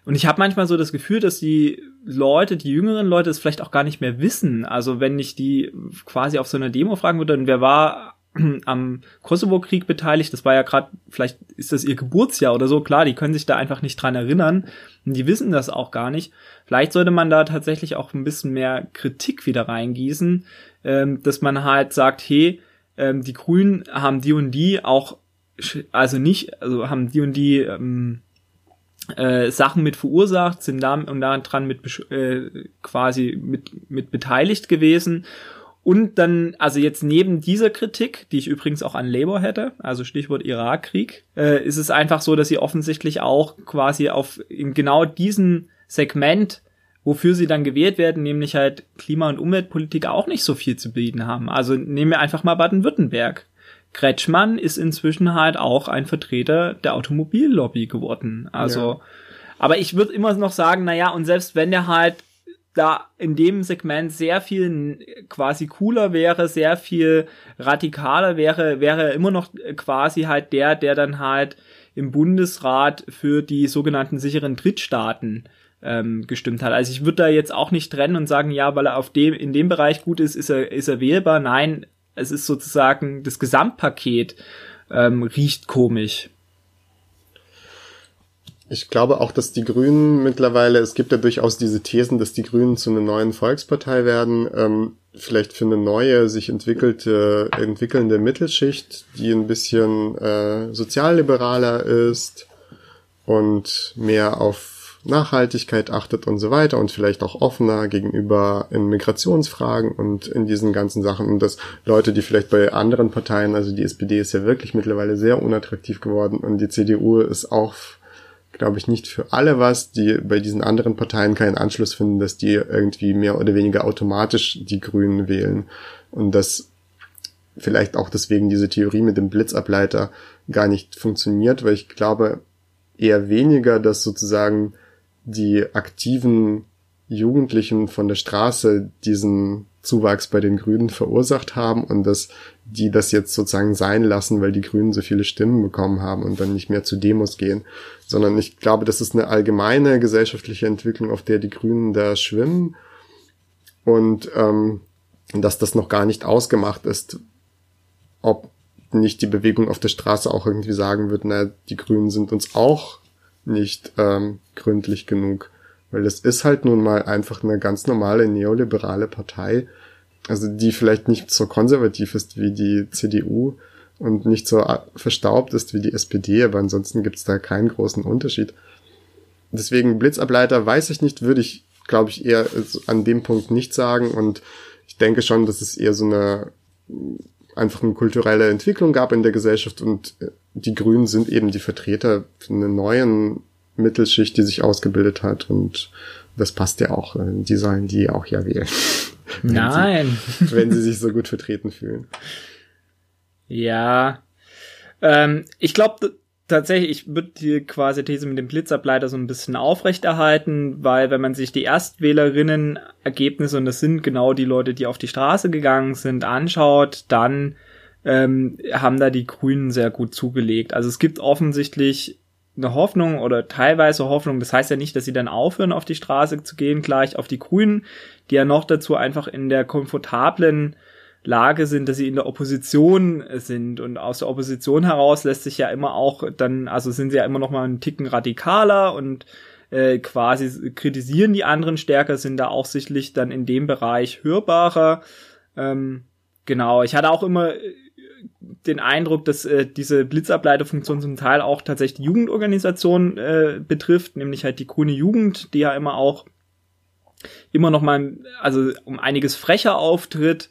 Und ich habe manchmal so das Gefühl, dass die Leute, die jüngeren Leute, es vielleicht auch gar nicht mehr wissen. Also wenn ich die quasi auf so einer Demo fragen würde, dann wer war *clears throat* am Kosovo-Krieg beteiligt, das war ja gerade, vielleicht ist das ihr Geburtsjahr oder so, klar, die können sich da einfach nicht dran erinnern und die wissen das auch gar nicht. Vielleicht sollte man da tatsächlich auch ein bisschen mehr Kritik wieder reingießen, ähm, dass man halt sagt, hey, ähm, die Grünen haben die und die auch, also nicht, also haben die und die ähm, äh, Sachen mit verursacht, sind da und daran mit äh, quasi mit, mit beteiligt gewesen. Und dann, also jetzt neben dieser Kritik, die ich übrigens auch an Labour hätte, also Stichwort Irakkrieg, äh, ist es einfach so, dass sie offensichtlich auch quasi auf in genau diesen Segment, wofür sie dann gewählt werden, nämlich halt Klima- und Umweltpolitik auch nicht so viel zu bieten haben. Also nehmen wir einfach mal Baden-Württemberg. Kretschmann ist inzwischen halt auch ein Vertreter der Automobillobby geworden. Also, ja. aber ich würde immer noch sagen, naja, und selbst wenn der halt da in dem Segment sehr viel quasi cooler wäre, sehr viel radikaler wäre, wäre er immer noch quasi halt der, der dann halt im Bundesrat für die sogenannten sicheren Drittstaaten ähm, gestimmt hat. Also ich würde da jetzt auch nicht trennen und sagen, ja, weil er auf dem in dem Bereich gut ist, ist er ist er wählbar. Nein, es ist sozusagen das Gesamtpaket ähm, riecht komisch. Ich glaube auch, dass die Grünen mittlerweile, es gibt ja durchaus diese Thesen, dass die Grünen zu einer neuen Volkspartei werden, ähm, vielleicht für eine neue, sich entwickelte, entwickelnde Mittelschicht, die ein bisschen äh, sozialliberaler ist und mehr auf Nachhaltigkeit achtet und so weiter und vielleicht auch offener gegenüber in Migrationsfragen und in diesen ganzen Sachen und dass Leute, die vielleicht bei anderen Parteien, also die SPD ist ja wirklich mittlerweile sehr unattraktiv geworden und die CDU ist auch glaube ich, nicht für alle was, die bei diesen anderen Parteien keinen Anschluss finden, dass die irgendwie mehr oder weniger automatisch die Grünen wählen. Und dass vielleicht auch deswegen diese Theorie mit dem Blitzableiter gar nicht funktioniert, weil ich glaube eher weniger, dass sozusagen die aktiven Jugendlichen von der Straße diesen Zuwachs bei den Grünen verursacht haben und dass die das jetzt sozusagen sein lassen, weil die Grünen so viele Stimmen bekommen haben und dann nicht mehr zu Demos gehen, sondern ich glaube, das ist eine allgemeine gesellschaftliche Entwicklung, auf der die Grünen da schwimmen. Und ähm, dass das noch gar nicht ausgemacht ist, ob nicht die Bewegung auf der Straße auch irgendwie sagen wird, na, die Grünen sind uns auch nicht ähm, gründlich genug. Weil es ist halt nun mal einfach eine ganz normale neoliberale Partei, also die vielleicht nicht so konservativ ist wie die CDU und nicht so verstaubt ist wie die SPD, aber ansonsten gibt's da keinen großen Unterschied. Deswegen Blitzableiter weiß ich nicht, würde ich, glaube ich, eher an dem Punkt nicht sagen und ich denke schon, dass es eher so eine einfach eine kulturelle Entwicklung gab in der Gesellschaft und äh, die Grünen sind eben die Vertreter einer neuen Mittelschicht, die sich ausgebildet hat und das passt ja auch. Die sollen die auch ja wählen. Nein. *laughs* wenn, sie, *laughs* wenn sie sich so gut vertreten fühlen. Ja. Ähm, ich glaube tatsächlich, ich würde die quasi These mit dem Blitzableiter so ein bisschen aufrechterhalten, weil wenn man sich die Erstwählerinnen-Ergebnisse, und das sind genau die Leute, die auf die Straße gegangen sind, anschaut, dann ähm, haben da die Grünen sehr gut zugelegt. Also es gibt offensichtlich eine Hoffnung oder teilweise Hoffnung. Das heißt ja nicht, dass sie dann aufhören, auf die Straße zu gehen, gleich auf die Grünen, die ja noch dazu einfach in der komfortablen Lage sind, dass sie in der Opposition sind und aus der Opposition heraus lässt sich ja immer auch dann, also sind sie ja immer noch mal einen Ticken radikaler und äh, quasi kritisieren die anderen stärker, sind da auch sichtlich dann in dem Bereich hörbarer. Ähm, genau, ich hatte auch immer den Eindruck, dass äh, diese Blitzableiterfunktion zum Teil auch tatsächlich die Jugendorganisation äh, betrifft, nämlich halt die grüne Jugend, die ja immer auch immer noch mal, also um einiges frecher auftritt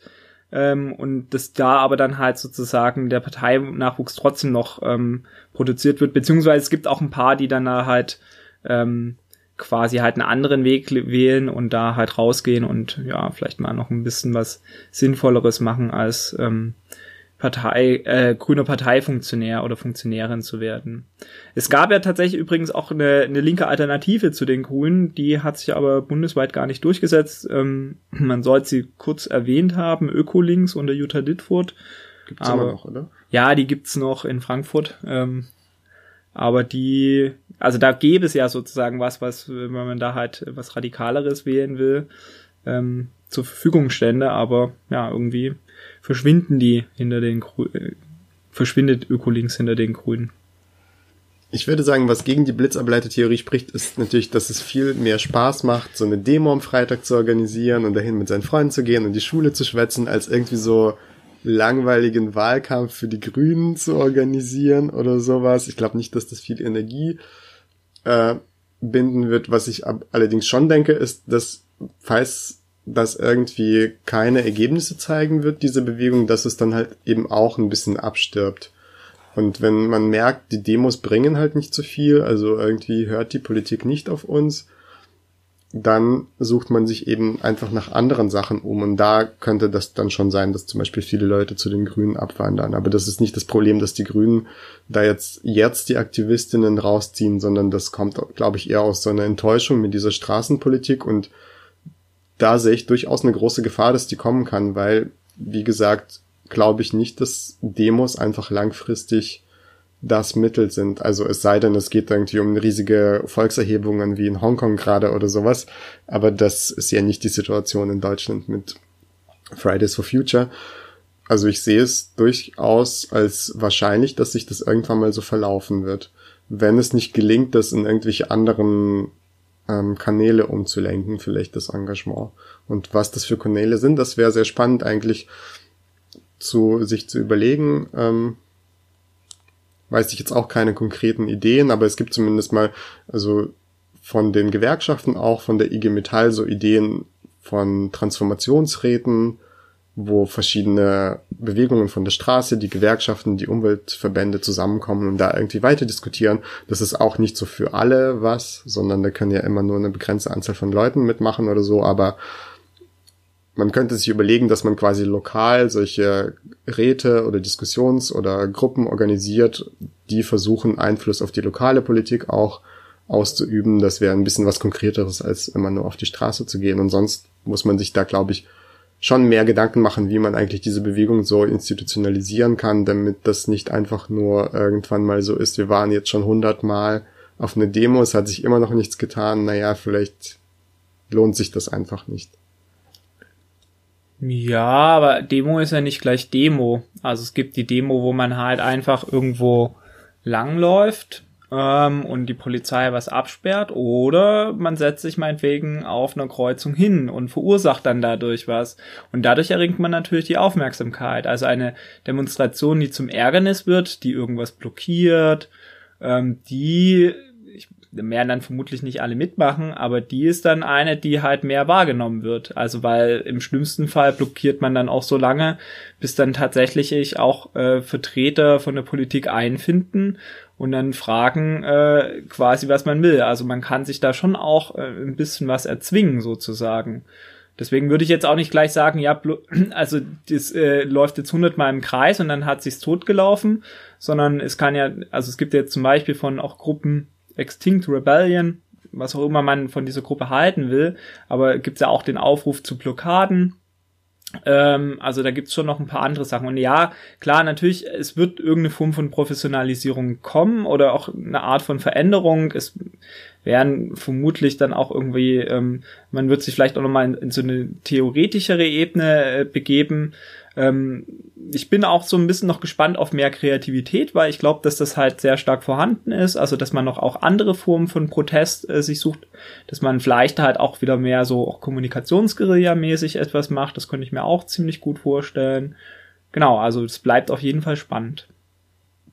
ähm, und dass da aber dann halt sozusagen der Parteinachwuchs trotzdem noch ähm, produziert wird, beziehungsweise es gibt auch ein paar, die dann da halt ähm, quasi halt einen anderen Weg wählen und da halt rausgehen und ja, vielleicht mal noch ein bisschen was Sinnvolleres machen als ähm, Partei, äh, grüner Parteifunktionär oder Funktionärin zu werden. Es gab ja tatsächlich übrigens auch eine, eine linke Alternative zu den Grünen, die hat sich aber bundesweit gar nicht durchgesetzt. Ähm, man sollte sie kurz erwähnt haben, Ökolinks unter Jutta Dittfurt. Gibt's aber, immer noch, oder? Ja, die gibt's noch in Frankfurt. Ähm, aber die, also da gäbe es ja sozusagen was, was, wenn man da halt was Radikaleres wählen will, ähm, zur Verfügung stände, aber ja, irgendwie verschwinden die hinter den Grü äh, verschwindet Ökolinks hinter den Grünen. Ich würde sagen, was gegen die Blitzableitertheorie spricht, ist natürlich, dass es viel mehr Spaß macht, so eine Demo am Freitag zu organisieren und dahin mit seinen Freunden zu gehen und die Schule zu schwätzen, als irgendwie so langweiligen Wahlkampf für die Grünen zu organisieren oder sowas. Ich glaube nicht, dass das viel Energie äh, binden wird. Was ich allerdings schon denke, ist, dass falls das irgendwie keine Ergebnisse zeigen wird, diese Bewegung, dass es dann halt eben auch ein bisschen abstirbt. Und wenn man merkt, die Demos bringen halt nicht so viel, also irgendwie hört die Politik nicht auf uns, dann sucht man sich eben einfach nach anderen Sachen um. Und da könnte das dann schon sein, dass zum Beispiel viele Leute zu den Grünen abwandern. Aber das ist nicht das Problem, dass die Grünen da jetzt, jetzt die Aktivistinnen rausziehen, sondern das kommt, glaube ich, eher aus so einer Enttäuschung mit dieser Straßenpolitik. Und da sehe ich durchaus eine große Gefahr, dass die kommen kann, weil, wie gesagt, glaube ich nicht, dass Demos einfach langfristig das Mittel sind. Also es sei denn, es geht irgendwie um riesige Volkserhebungen wie in Hongkong gerade oder sowas. Aber das ist ja nicht die Situation in Deutschland mit Fridays for Future. Also ich sehe es durchaus als wahrscheinlich, dass sich das irgendwann mal so verlaufen wird. Wenn es nicht gelingt, das in irgendwelche anderen ähm, Kanäle umzulenken, vielleicht das Engagement. Und was das für Kanäle sind, das wäre sehr spannend eigentlich zu sich zu überlegen. Ähm, weiß ich jetzt auch keine konkreten Ideen, aber es gibt zumindest mal, also von den Gewerkschaften auch, von der IG Metall so Ideen von Transformationsräten, wo verschiedene Bewegungen von der Straße, die Gewerkschaften, die Umweltverbände zusammenkommen und da irgendwie weiter diskutieren. Das ist auch nicht so für alle was, sondern da können ja immer nur eine begrenzte Anzahl von Leuten mitmachen oder so, aber man könnte sich überlegen, dass man quasi lokal solche Räte oder Diskussions- oder Gruppen organisiert, die versuchen, Einfluss auf die lokale Politik auch auszuüben. Das wäre ein bisschen was Konkreteres, als immer nur auf die Straße zu gehen. Und sonst muss man sich da, glaube ich, schon mehr Gedanken machen, wie man eigentlich diese Bewegung so institutionalisieren kann, damit das nicht einfach nur irgendwann mal so ist, wir waren jetzt schon hundertmal auf eine Demo, es hat sich immer noch nichts getan, naja, vielleicht lohnt sich das einfach nicht. Ja, aber Demo ist ja nicht gleich Demo. Also es gibt die Demo, wo man halt einfach irgendwo langläuft ähm, und die Polizei was absperrt oder man setzt sich meinetwegen auf einer Kreuzung hin und verursacht dann dadurch was. Und dadurch erringt man natürlich die Aufmerksamkeit. Also eine Demonstration, die zum Ärgernis wird, die irgendwas blockiert, ähm, die werden dann vermutlich nicht alle mitmachen, aber die ist dann eine, die halt mehr wahrgenommen wird. Also weil im schlimmsten Fall blockiert man dann auch so lange, bis dann tatsächlich auch äh, Vertreter von der Politik einfinden und dann fragen äh, quasi, was man will. Also man kann sich da schon auch äh, ein bisschen was erzwingen sozusagen. Deswegen würde ich jetzt auch nicht gleich sagen, ja, *clears throat* also das äh, läuft jetzt hundertmal im Kreis und dann hat sich's totgelaufen, sondern es kann ja, also es gibt jetzt zum Beispiel von auch Gruppen, Extinct Rebellion, was auch immer man von dieser Gruppe halten will, aber gibt's ja auch den Aufruf zu Blockaden. Ähm, also da gibt's schon noch ein paar andere Sachen. Und ja, klar, natürlich, es wird irgendeine Form von Professionalisierung kommen oder auch eine Art von Veränderung. Es werden vermutlich dann auch irgendwie, ähm, man wird sich vielleicht auch nochmal in, in so eine theoretischere Ebene äh, begeben. Ähm, ich bin auch so ein bisschen noch gespannt auf mehr Kreativität, weil ich glaube, dass das halt sehr stark vorhanden ist. Also, dass man noch auch andere Formen von Protest äh, sich sucht, dass man vielleicht halt auch wieder mehr so auch Kommunikationsguerilla-mäßig etwas macht. Das könnte ich mir auch ziemlich gut vorstellen. genau, also es bleibt auf jeden Fall spannend.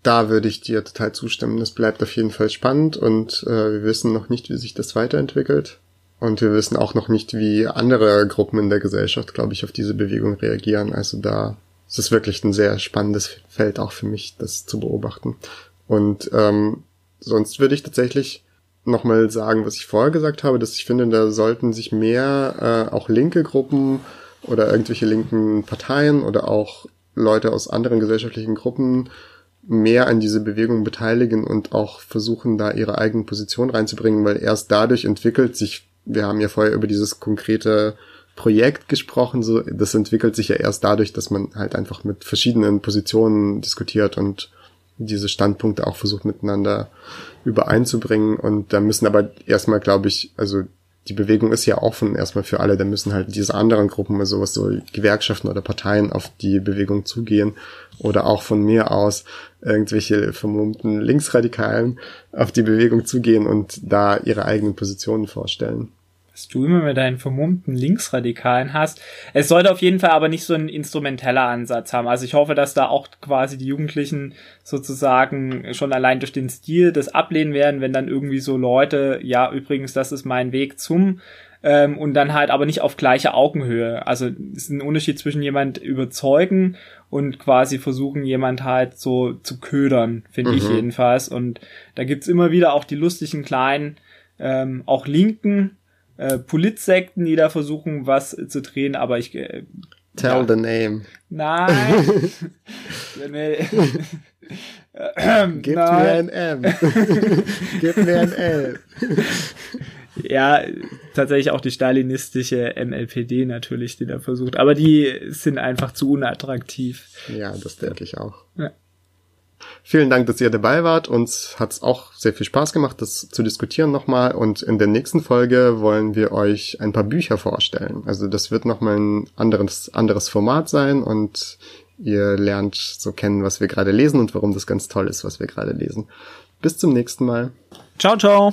Da würde ich dir total zustimmen. Es bleibt auf jeden Fall spannend und äh, wir wissen noch nicht, wie sich das weiterentwickelt. Und wir wissen auch noch nicht, wie andere Gruppen in der Gesellschaft, glaube ich, auf diese Bewegung reagieren. Also da ist es wirklich ein sehr spannendes Feld auch für mich, das zu beobachten. Und ähm, sonst würde ich tatsächlich nochmal sagen, was ich vorher gesagt habe, dass ich finde, da sollten sich mehr äh, auch linke Gruppen oder irgendwelche linken Parteien oder auch Leute aus anderen gesellschaftlichen Gruppen mehr an diese Bewegung beteiligen und auch versuchen, da ihre eigene Position reinzubringen, weil erst dadurch entwickelt sich, wir haben ja vorher über dieses konkrete Projekt gesprochen, so, das entwickelt sich ja erst dadurch, dass man halt einfach mit verschiedenen Positionen diskutiert und diese Standpunkte auch versucht miteinander übereinzubringen. Und da müssen aber erstmal, glaube ich, also die Bewegung ist ja offen erstmal für alle, da müssen halt diese anderen Gruppen, also was so Gewerkschaften oder Parteien auf die Bewegung zugehen oder auch von mir aus irgendwelche vermummten Linksradikalen auf die Bewegung zugehen und da ihre eigenen Positionen vorstellen was du immer mit deinen vermummten Linksradikalen hast. Es sollte auf jeden Fall aber nicht so ein instrumenteller Ansatz haben. Also ich hoffe, dass da auch quasi die Jugendlichen sozusagen schon allein durch den Stil das ablehnen werden, wenn dann irgendwie so Leute, ja, übrigens, das ist mein Weg zum ähm, und dann halt aber nicht auf gleiche Augenhöhe. Also es ist ein Unterschied zwischen jemand überzeugen und quasi versuchen, jemand halt so zu ködern, finde mhm. ich jedenfalls. Und da gibt's immer wieder auch die lustigen kleinen, ähm, auch Linken, äh, Politsekten, die da versuchen, was zu drehen, aber ich. Äh, Tell ja. the name. Nein. Gib mir ein M. Gib mir ein L. *laughs* Ja, tatsächlich auch die stalinistische MLPD natürlich, die da versucht. Aber die sind einfach zu unattraktiv. Ja, das denke ich auch. Ja. Vielen Dank, dass ihr dabei wart. Uns hat es auch sehr viel Spaß gemacht, das zu diskutieren nochmal. Und in der nächsten Folge wollen wir euch ein paar Bücher vorstellen. Also das wird nochmal ein anderes, anderes Format sein und ihr lernt so kennen, was wir gerade lesen und warum das ganz toll ist, was wir gerade lesen. Bis zum nächsten Mal. Ciao, ciao.